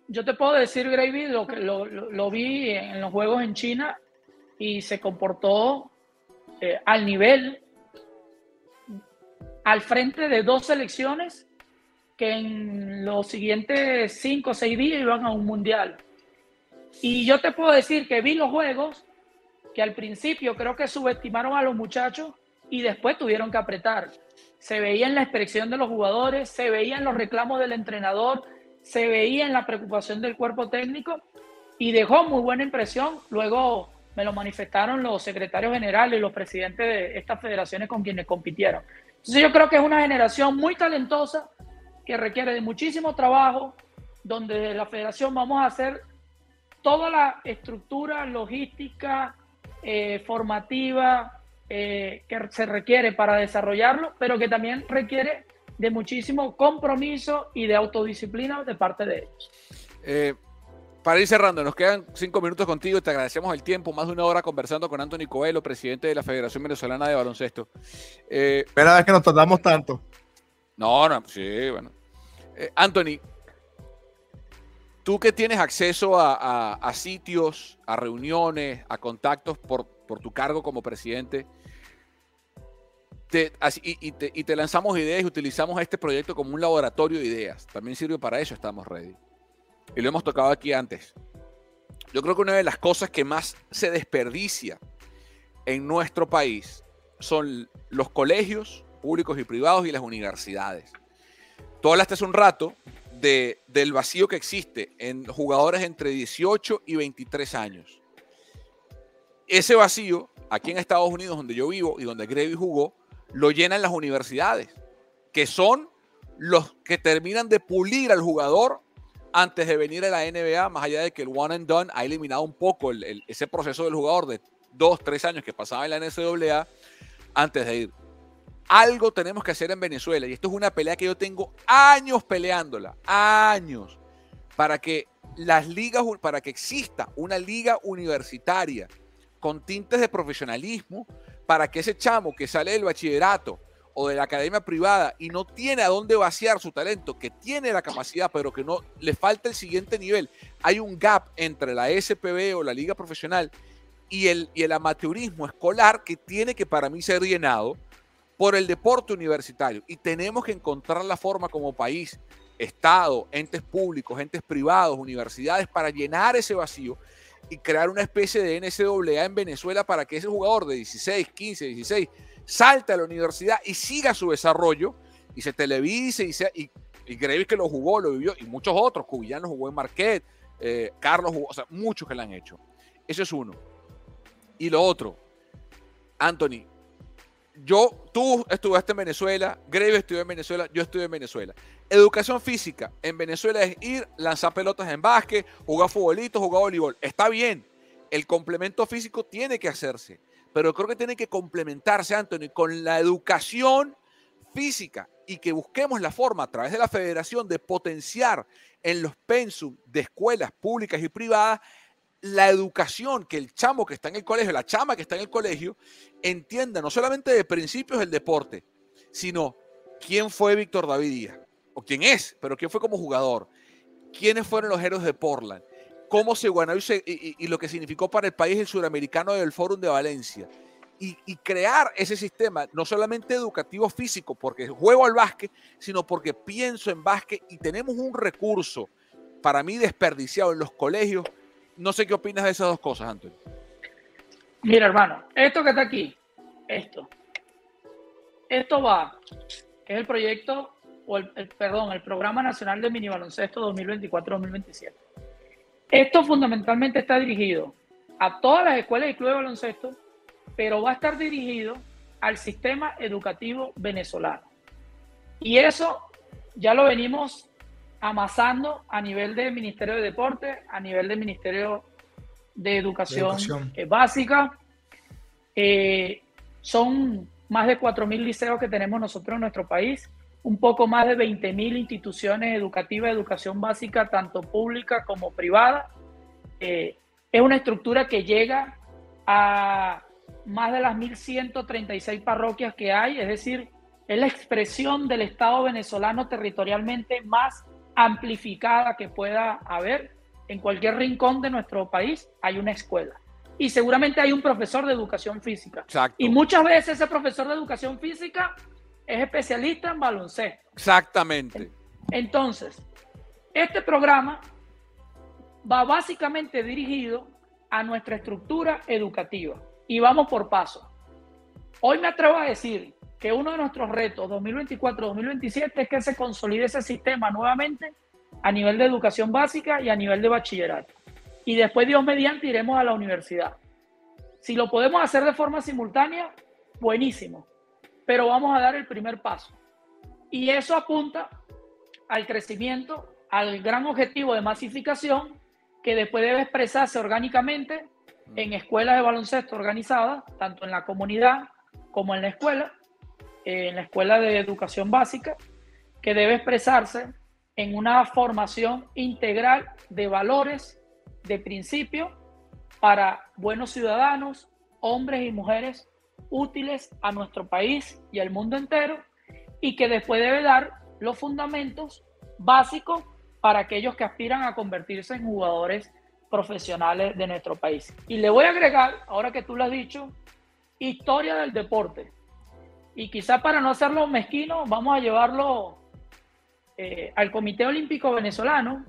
Yo, te puedo decir, Gravy, lo que lo, lo, vi en los juegos en China y se comportó eh, al nivel, al frente de dos selecciones que en los siguientes cinco o seis días iban a un mundial. Y yo te puedo decir que vi los juegos que al principio creo que subestimaron a los muchachos y después tuvieron que apretar. Se veía en la expresión de los jugadores, se veía en los reclamos del entrenador, se veía en la preocupación del cuerpo técnico y dejó muy buena impresión. Luego me lo manifestaron los secretarios generales los presidentes de estas federaciones con quienes compitieron. Entonces yo creo que es una generación muy talentosa que requiere de muchísimo trabajo, donde la federación vamos a hacer toda la estructura logística, eh, formativa eh, que se requiere para desarrollarlo, pero que también requiere de muchísimo compromiso y de autodisciplina de parte de ellos. Eh, para ir cerrando, nos quedan cinco minutos contigo y te agradecemos el tiempo, más de una hora conversando con Anthony Coelho, presidente de la Federación Venezolana de Baloncesto. Eh, Primera vez que nos tratamos tanto. No, no, sí, bueno. Anthony, Tú que tienes acceso a, sitios, a reuniones, a contactos por, tu cargo como presidente, y, te, lanzamos ideas y utilizamos este proyecto como un laboratorio de ideas. También sirve para eso, estamos ready. Y lo hemos tocado aquí antes. Yo creo que una de las cosas que más se desperdicia en nuestro país son los colegios públicos y privados y las universidades. Tú hablaste hace un rato del vacío que existe en jugadores entre 18 y 23 años. Ese vacío, aquí en Estados Unidos, donde yo vivo y donde Grevy jugó, lo llenan las universidades, que son los que terminan de pulir al jugador antes de venir a la NBA, más allá de que el one and done ha eliminado un poco ese proceso del jugador de dos, tres años que pasaba en la NCAA antes de ir algo tenemos que hacer en Venezuela. Y esto es una pelea que yo tengo años peleándola. Años. Para que las ligas, para que exista una liga universitaria con tintes de profesionalismo, para que ese chamo que sale del bachillerato o de la academia privada y no tiene a dónde vaciar su talento, que tiene la capacidad, pero que no le falta el siguiente nivel, hay un gap entre la SPB o la liga profesional y el, y el amateurismo escolar que tiene que para mí ser llenado por el deporte universitario. Y tenemos que encontrar la forma como país, Estado, entes públicos, entes privados, universidades, para llenar ese vacío y crear una especie de NCAA en Venezuela para que ese jugador de 16, 15, 16 salte a la universidad y siga su desarrollo y se televise y, sea, y, y que lo jugó, lo vivió y muchos otros, Cubillano jugó en Marquette, eh, Carlos jugó, o sea, muchos que lo han hecho. Eso es uno. Y lo otro, Anthony, yo, tú estuviste en Venezuela, Greve estuvo en Venezuela, yo estuve en Venezuela. Educación física en Venezuela es ir, lanzar pelotas en básquet, jugar futbolito, jugar voleibol. Está bien, el complemento físico tiene que hacerse, pero creo que tiene que complementarse, Anthony, con la educación física y que busquemos la forma a través de la federación de potenciar en los pensum de escuelas públicas y privadas la educación que el chamo que está en el colegio, la chama que está en el colegio, entienda no solamente de principios del deporte, sino quién fue Víctor David Díaz, o quién es, pero quién fue como jugador, quiénes fueron los héroes de Portland, cómo se ganó y, lo que significó para el país el suramericano del Fórum de Valencia. Y, y, crear ese sistema, no solamente educativo físico, porque juego al básquet, sino porque pienso en básquet y tenemos un recurso para mí desperdiciado en los colegios no sé qué opinas de esas dos cosas, Antonio. Mira, hermano, esto que está aquí, esto, esto va, es el proyecto, o el, perdón, el Programa Nacional de Mini Baloncesto 2024-2027. Esto fundamentalmente está dirigido a todas las escuelas y clubes de baloncesto, pero va a estar dirigido al sistema educativo venezolano. Y eso ya lo venimos amasando a nivel del Ministerio de Deporte, a nivel del Ministerio de Educación, eh, Básica. Eh, son más de 4.000 liceos que tenemos nosotros en nuestro país, un poco más de 20.000 instituciones educativas de educación básica, tanto pública como privada. Eh, es una estructura que llega a más de las 1.136 parroquias que hay, es decir, es la expresión del Estado venezolano territorialmente más amplificada que pueda haber. En cualquier rincón de nuestro país hay una escuela. Y seguramente hay un profesor de educación física. Y muchas veces ese profesor de educación física es especialista en baloncesto. Exactamente. Entonces, este programa va básicamente dirigido a nuestra estructura educativa. Y vamos por paso. Hoy me atrevo a decir que uno de nuestros retos 2024-2027 es que se consolide ese sistema nuevamente a nivel de educación básica y a nivel de bachillerato. Y después, Dios mediante, iremos a la universidad. Si lo podemos hacer de forma simultánea, buenísimo. Pero vamos a dar el primer paso. Y eso apunta al crecimiento, al gran objetivo de masificación que después debe expresarse orgánicamente en escuelas de baloncesto organizadas, tanto en la comunidad como en la escuela, en la escuela de educación básica, que debe expresarse en una formación integral de valores, de principios, para buenos ciudadanos, hombres y mujeres útiles a nuestro país y al mundo entero, y que después debe dar los fundamentos básicos para aquellos que aspiran a convertirse en jugadores profesionales de nuestro país. Y le voy a agregar, ahora que tú lo has dicho, historia del deporte. Y quizá para no hacerlo mezquino, vamos a llevarlo eh, al Comité Olímpico Venezolano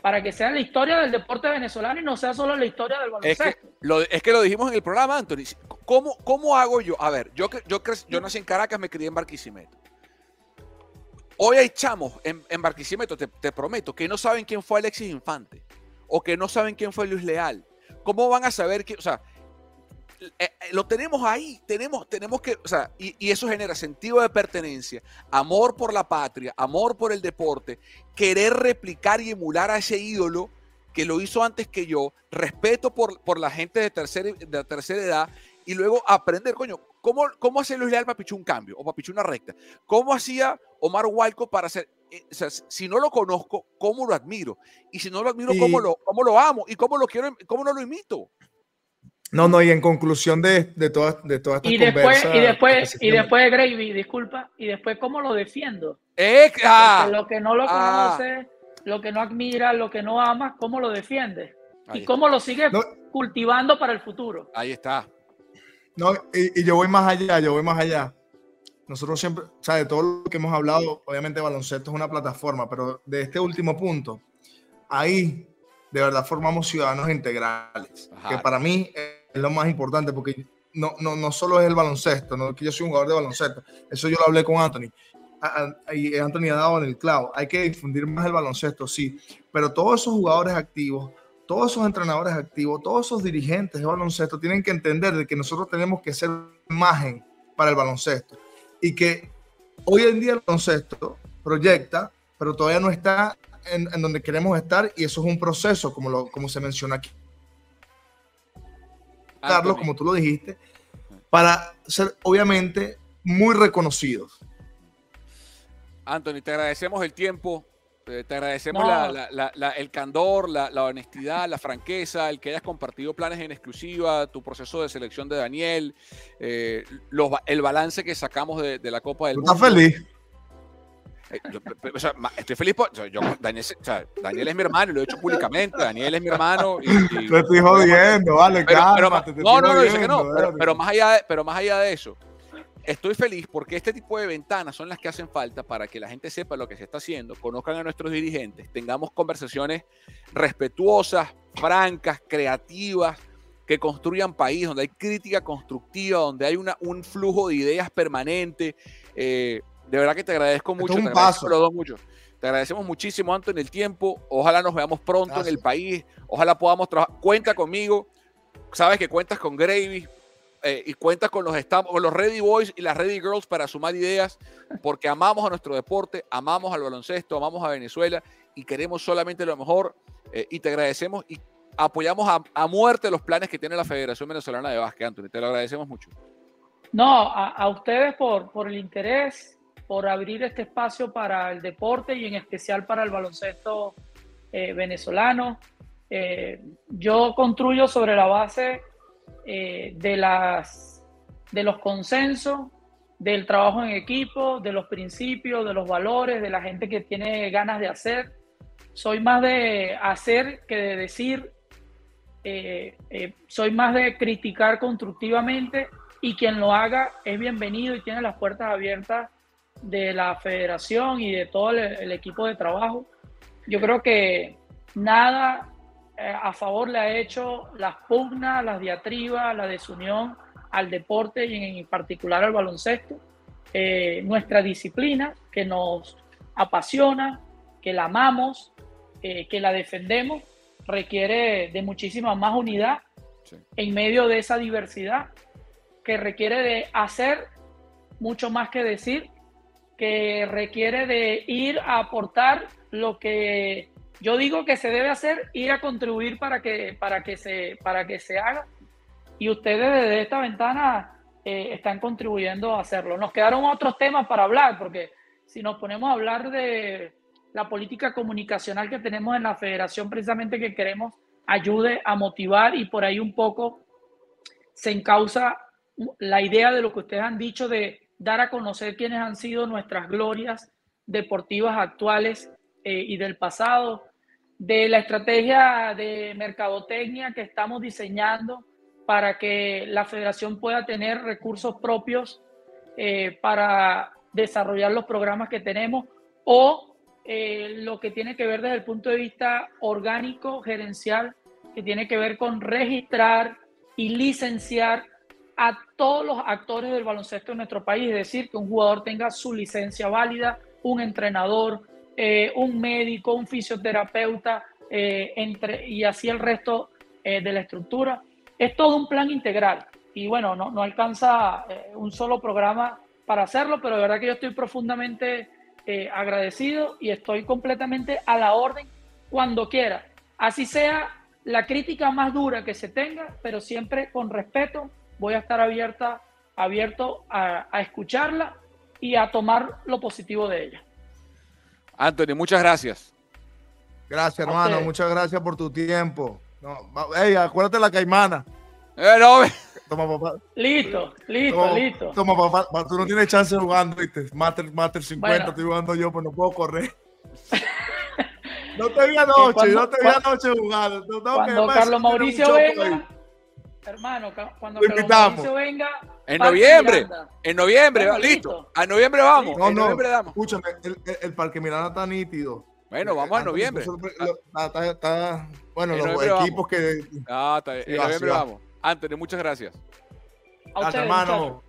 para que sea la historia del deporte venezolano y no sea solo la historia del baloncesto. Es que lo, es que lo dijimos en el programa, Anthony. ¿Cómo, ¿Cómo hago yo? A ver, yo, yo, yo nací en Caracas, me crié en Barquisimeto. Hoy hay chamos en, en Barquisimeto, te, te, prometo, que no saben quién fue Alexis Infante o que no saben quién fue Luis Leal. ¿Cómo van a saber que, o sea, eh, eh, lo tenemos ahí, tenemos, tenemos que, o sea, y, eso genera sentido de pertenencia, amor por la patria, amor por el deporte, querer replicar y emular a ese ídolo que lo hizo antes que yo, respeto por, por la gente de tercera, de tercera edad y luego aprender, coño, ¿cómo, cómo hace Luis Leal para pichar un cambio o para pichar una recta? ¿Cómo hacía Omar Walco para hacer, eh, o sea, si no lo conozco, ¿cómo lo admiro? Y si no lo admiro, ¿cómo, lo, cómo lo amo? ¿Y cómo lo quiero, cómo no lo imito? No, no, y en conclusión de, de todas de todas estas y después, Y después, y después, Gravy, disculpa, y después, ¿cómo lo defiendo? Eh, ah, lo que no lo ah. conoce, lo que no admira, lo que no ama, ¿cómo lo defiende? y cómo lo sigue cultivando para el futuro. Ahí está. No, y, yo voy más allá, yo voy más allá. Nosotros siempre, o sea, de todo lo que hemos hablado, obviamente baloncesto es una plataforma, pero de este último punto, ahí de verdad formamos ciudadanos integrales, que para mí es lo más importante, porque no, no, no solo es el baloncesto, no que yo soy un jugador de baloncesto, eso yo lo hablé con Anthony, y Anthony ha dado en el clavo, hay que difundir más el baloncesto, sí, pero todos esos jugadores activos, todos esos entrenadores activos, todos esos dirigentes de baloncesto tienen que entender de que nosotros tenemos que ser imagen para el baloncesto y que hoy en día el baloncesto proyecta, pero todavía no está en, donde queremos estar y eso es un proceso, como, lo, como se menciona aquí. Carlos, como tú lo dijiste, para ser obviamente muy reconocidos. Anthony, te agradecemos el tiempo, eh, te agradecemos el candor, la, honestidad, la franqueza, el que hayas compartido planes en exclusiva, tu proceso de selección de Daniel, eh, el balance que sacamos de, la Copa del Mundo. ¿Estás feliz? Eh, estoy feliz por. Daniel, es mi hermano y lo he hecho públicamente. Daniel es mi hermano. Y, te estoy jodiendo, vale, pero, no, no, no, dice que no. Pero, más allá pero más allá de eso, Estoy feliz porque este tipo de ventanas son las que hacen falta para que la gente sepa lo que se está haciendo, conozcan a nuestros dirigentes, tengamos conversaciones respetuosas, francas, creativas, que construyan país, donde hay crítica constructiva, donde hay una, un flujo de ideas permanente. Eh, de verdad que te agradezco mucho. te agradezco los dos mucho. Te agradecemos muchísimo, Anto, en el tiempo. Ojalá nos veamos pronto en el país. Ojalá podamos trabajar. Cuenta conmigo. Sabes que cuentas con Gravy. Eh, y cuenta con los, con los Ready Boys y las Ready Girls para sumar ideas, porque amamos a nuestro deporte, amamos al baloncesto, amamos a Venezuela y queremos solamente lo mejor. Eh, y te agradecemos y apoyamos a, muerte los planes que tiene la Federación Venezolana de Básquet, Anthony. Te lo agradecemos mucho. No, a, ustedes por, por el interés, por abrir este espacio para el deporte y en especial para el baloncesto eh, venezolano. yo construyo sobre la base eh, de, las, de los consensos, del trabajo en equipo, de los principios, de los valores, de la gente que tiene ganas de hacer. Soy más de hacer que de decir, eh, eh, soy más de criticar constructivamente y quien lo haga es bienvenido y tiene las puertas abiertas de la federación y de todo el equipo de trabajo. Yo creo que nada eh, a favor le ha hecho las pugnas, las diatribas, la desunión al deporte y en particular al baloncesto. Eh, nuestra disciplina, que nos apasiona, que la amamos, eh, que la defendemos, requiere de muchísima más unidad en medio de esa diversidad, que requiere de hacer mucho más que decir, que requiere de ir a aportar lo que yo digo que se debe hacer ir a contribuir para que, para que, se, para que se haga y ustedes desde esta ventana eh, están contribuyendo a hacerlo. Nos quedaron otros temas para hablar, porque si nos ponemos a hablar de la política comunicacional que tenemos en la federación, precisamente que queremos ayude a motivar y por ahí un poco se encausa la idea de lo que ustedes han dicho de dar a conocer quiénes han sido nuestras glorias deportivas actuales eh, y del pasado, de la estrategia de mercadotecnia que estamos diseñando para que la federación pueda tener recursos propios eh, para desarrollar los programas que tenemos o eh, lo que tiene que ver desde el punto de vista orgánico, gerencial, que tiene que ver con registrar y licenciar a todos los actores del baloncesto en nuestro país, es decir, que un jugador tenga su licencia válida, un entrenador, eh, un médico, un fisioterapeuta, eh, entre, y así el resto eh, de la estructura. Es todo un plan integral y bueno, no, no alcanza un solo programa para hacerlo, pero de verdad que yo estoy profundamente agradecido y estoy completamente a la orden cuando quiera. Así sea la crítica más dura que se tenga, pero siempre con respeto voy a estar abierta, abierto a, a escucharla y a tomar lo positivo de ella. Anthony, muchas gracias. Gracias, hermano. Muchas gracias por tu tiempo. No, acuérdate la caimana. Eh, no, Toma, papá. Listo, listo, listo. Toma, papá. Tú no tienes chance jugando, ¿viste? Master, Master 50, estoy jugando yo, pues no puedo correr. no te vi anoche, no te vi anoche jugando. cuando Carlos Mauricio venga, hermano, cuando Mauricio venga. En noviembre, en noviembre, listo. A noviembre vamos. No, en no, noviembre damos. Escúchame, el, el, Parque Miranda está nítido. Bueno, vamos en noviembre. bueno, los equipos que. Ah, está bien. En noviembre vamos. Anthony, muchas gracias. A hermano.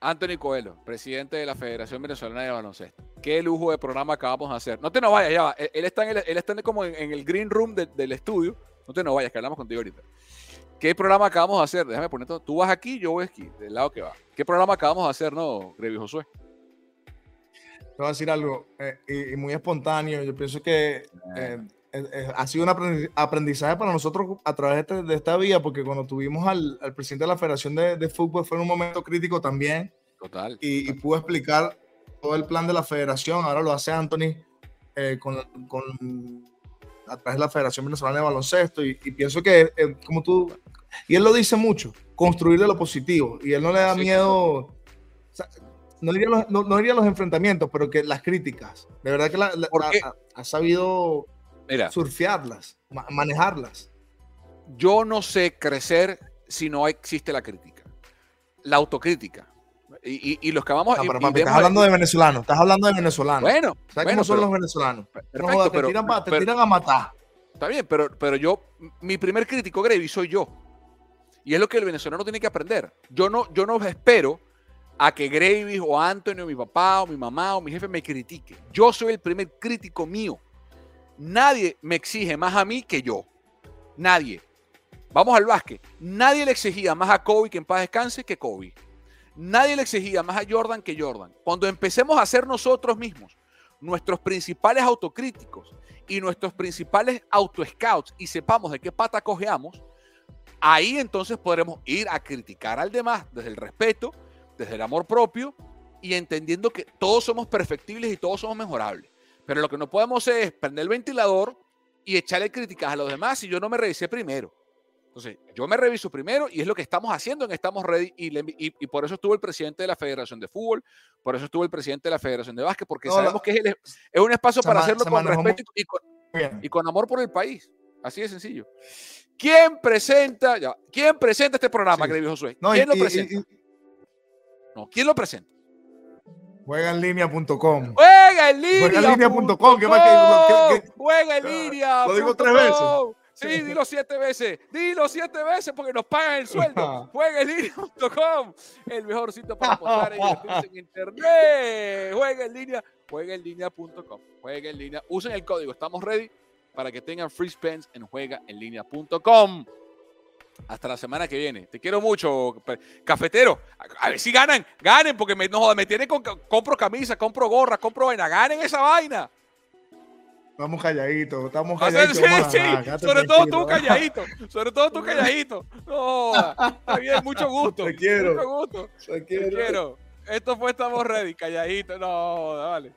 Anthony Coelho, presidente de la Federación Venezolana de Baloncesto. Qué lujo de programa acabamos de hacer. No te nos vayas, ya va. Él está, en el, él está como en, el green room del estudio. No te nos vayas, que hablamos contigo ahorita. ¿Qué programa acabamos de hacer? Déjame poner todo. Tú vas aquí, yo voy aquí, del lado que va. ¿Qué programa acabamos de hacer, no, Grevi Josué? Te voy a decir algo, eh, y, muy espontáneo. Yo pienso que eh, ha sido un aprendizaje para nosotros a través de, este, esta vía, porque cuando tuvimos al, presidente de la Federación de, Fútbol fue en un momento crítico también. Total. Y, pudo explicar todo el plan de la federación. Ahora lo hace Anthony eh, con, a través de la Federación Venezolana de Baloncesto. Y, pienso que, eh, como tú, y él lo dice mucho, construir de lo positivo. Y él no le da miedo. no diría, los, no, los enfrentamientos, pero que las críticas. De verdad que la, ha sabido Mira, surfearlas, manejarlas. Yo no sé crecer si no existe la crítica, la autocrítica. Y, los que vamos a. estás hablando de venezolanos, estás hablando de venezolanos. Bueno, ¿sabes cómo son los venezolanos? te, tiran, a matar. Está bien, pero, pero yo, mi primer crítico, Grevy, soy yo. Y es lo que el venezolano tiene que aprender. Yo no, yo no espero a que Gravy o Antonio, o mi papá, o mi mamá, o mi jefe me critique. Yo soy el primer crítico mío. Nadie me exige más a mí que yo. Nadie. Vamos al básquet. Nadie le exigía más a Kobe que en paz descanse que Kobe. Nadie le exigía más a Jordan que Jordan. Cuando empecemos a ser nosotros mismos nuestros principales autocríticos y nuestros principales auto-scouts y sepamos de qué pata cojeamos, ahí entonces podremos ir a criticar al demás desde el respeto, desde el amor propio y entendiendo que todos somos perfectibles y todos somos mejorables. Pero lo que no podemos es prender el ventilador y echarle críticas a los demás si yo no me revisé primero. Entonces, yo me reviso primero y es lo que estamos haciendo en Estamos Ready y, por eso estuvo el presidente de la Federación de Fútbol, por eso estuvo el presidente de la Federación de Básquet, porque sabemos que es, un espacio para hacerlo con respeto y con, amor por el país. Así de sencillo. ¿Quién presenta, ¿quién presenta este programa, sí. Josué? ¿Quién lo presenta? no, ¿quién lo presenta? Juegaenlinea.com. Juega en línea. Juega en línea.com. Juega en línea. Lo digo tres veces. Sí, dilo siete veces. Dilo siete veces porque nos pagan el sueldo. Juega en línea.com. El mejor sitio para apostar en internet. Juega en línea. Juega en línea.com. Juega en línea. Usen el código. Estamos ready para que tengan free spends en juegaenlinea.com. Hasta la semana que viene. Te quiero mucho, cafetero. A, ver si ganan, ganen, porque me, no, me tienen con, compro camisa, compro gorra, compro vaina. Ganen esa vaina. Estamos calladitos, estamos calladitos. Sí, sí, sobre todo tú calladito, sobre todo tú calladito. No, está bien, mucho gusto. Te quiero. Mucho gusto. Te quiero. Te quiero. Esto fue Estamos Ready, calladito. No, dale.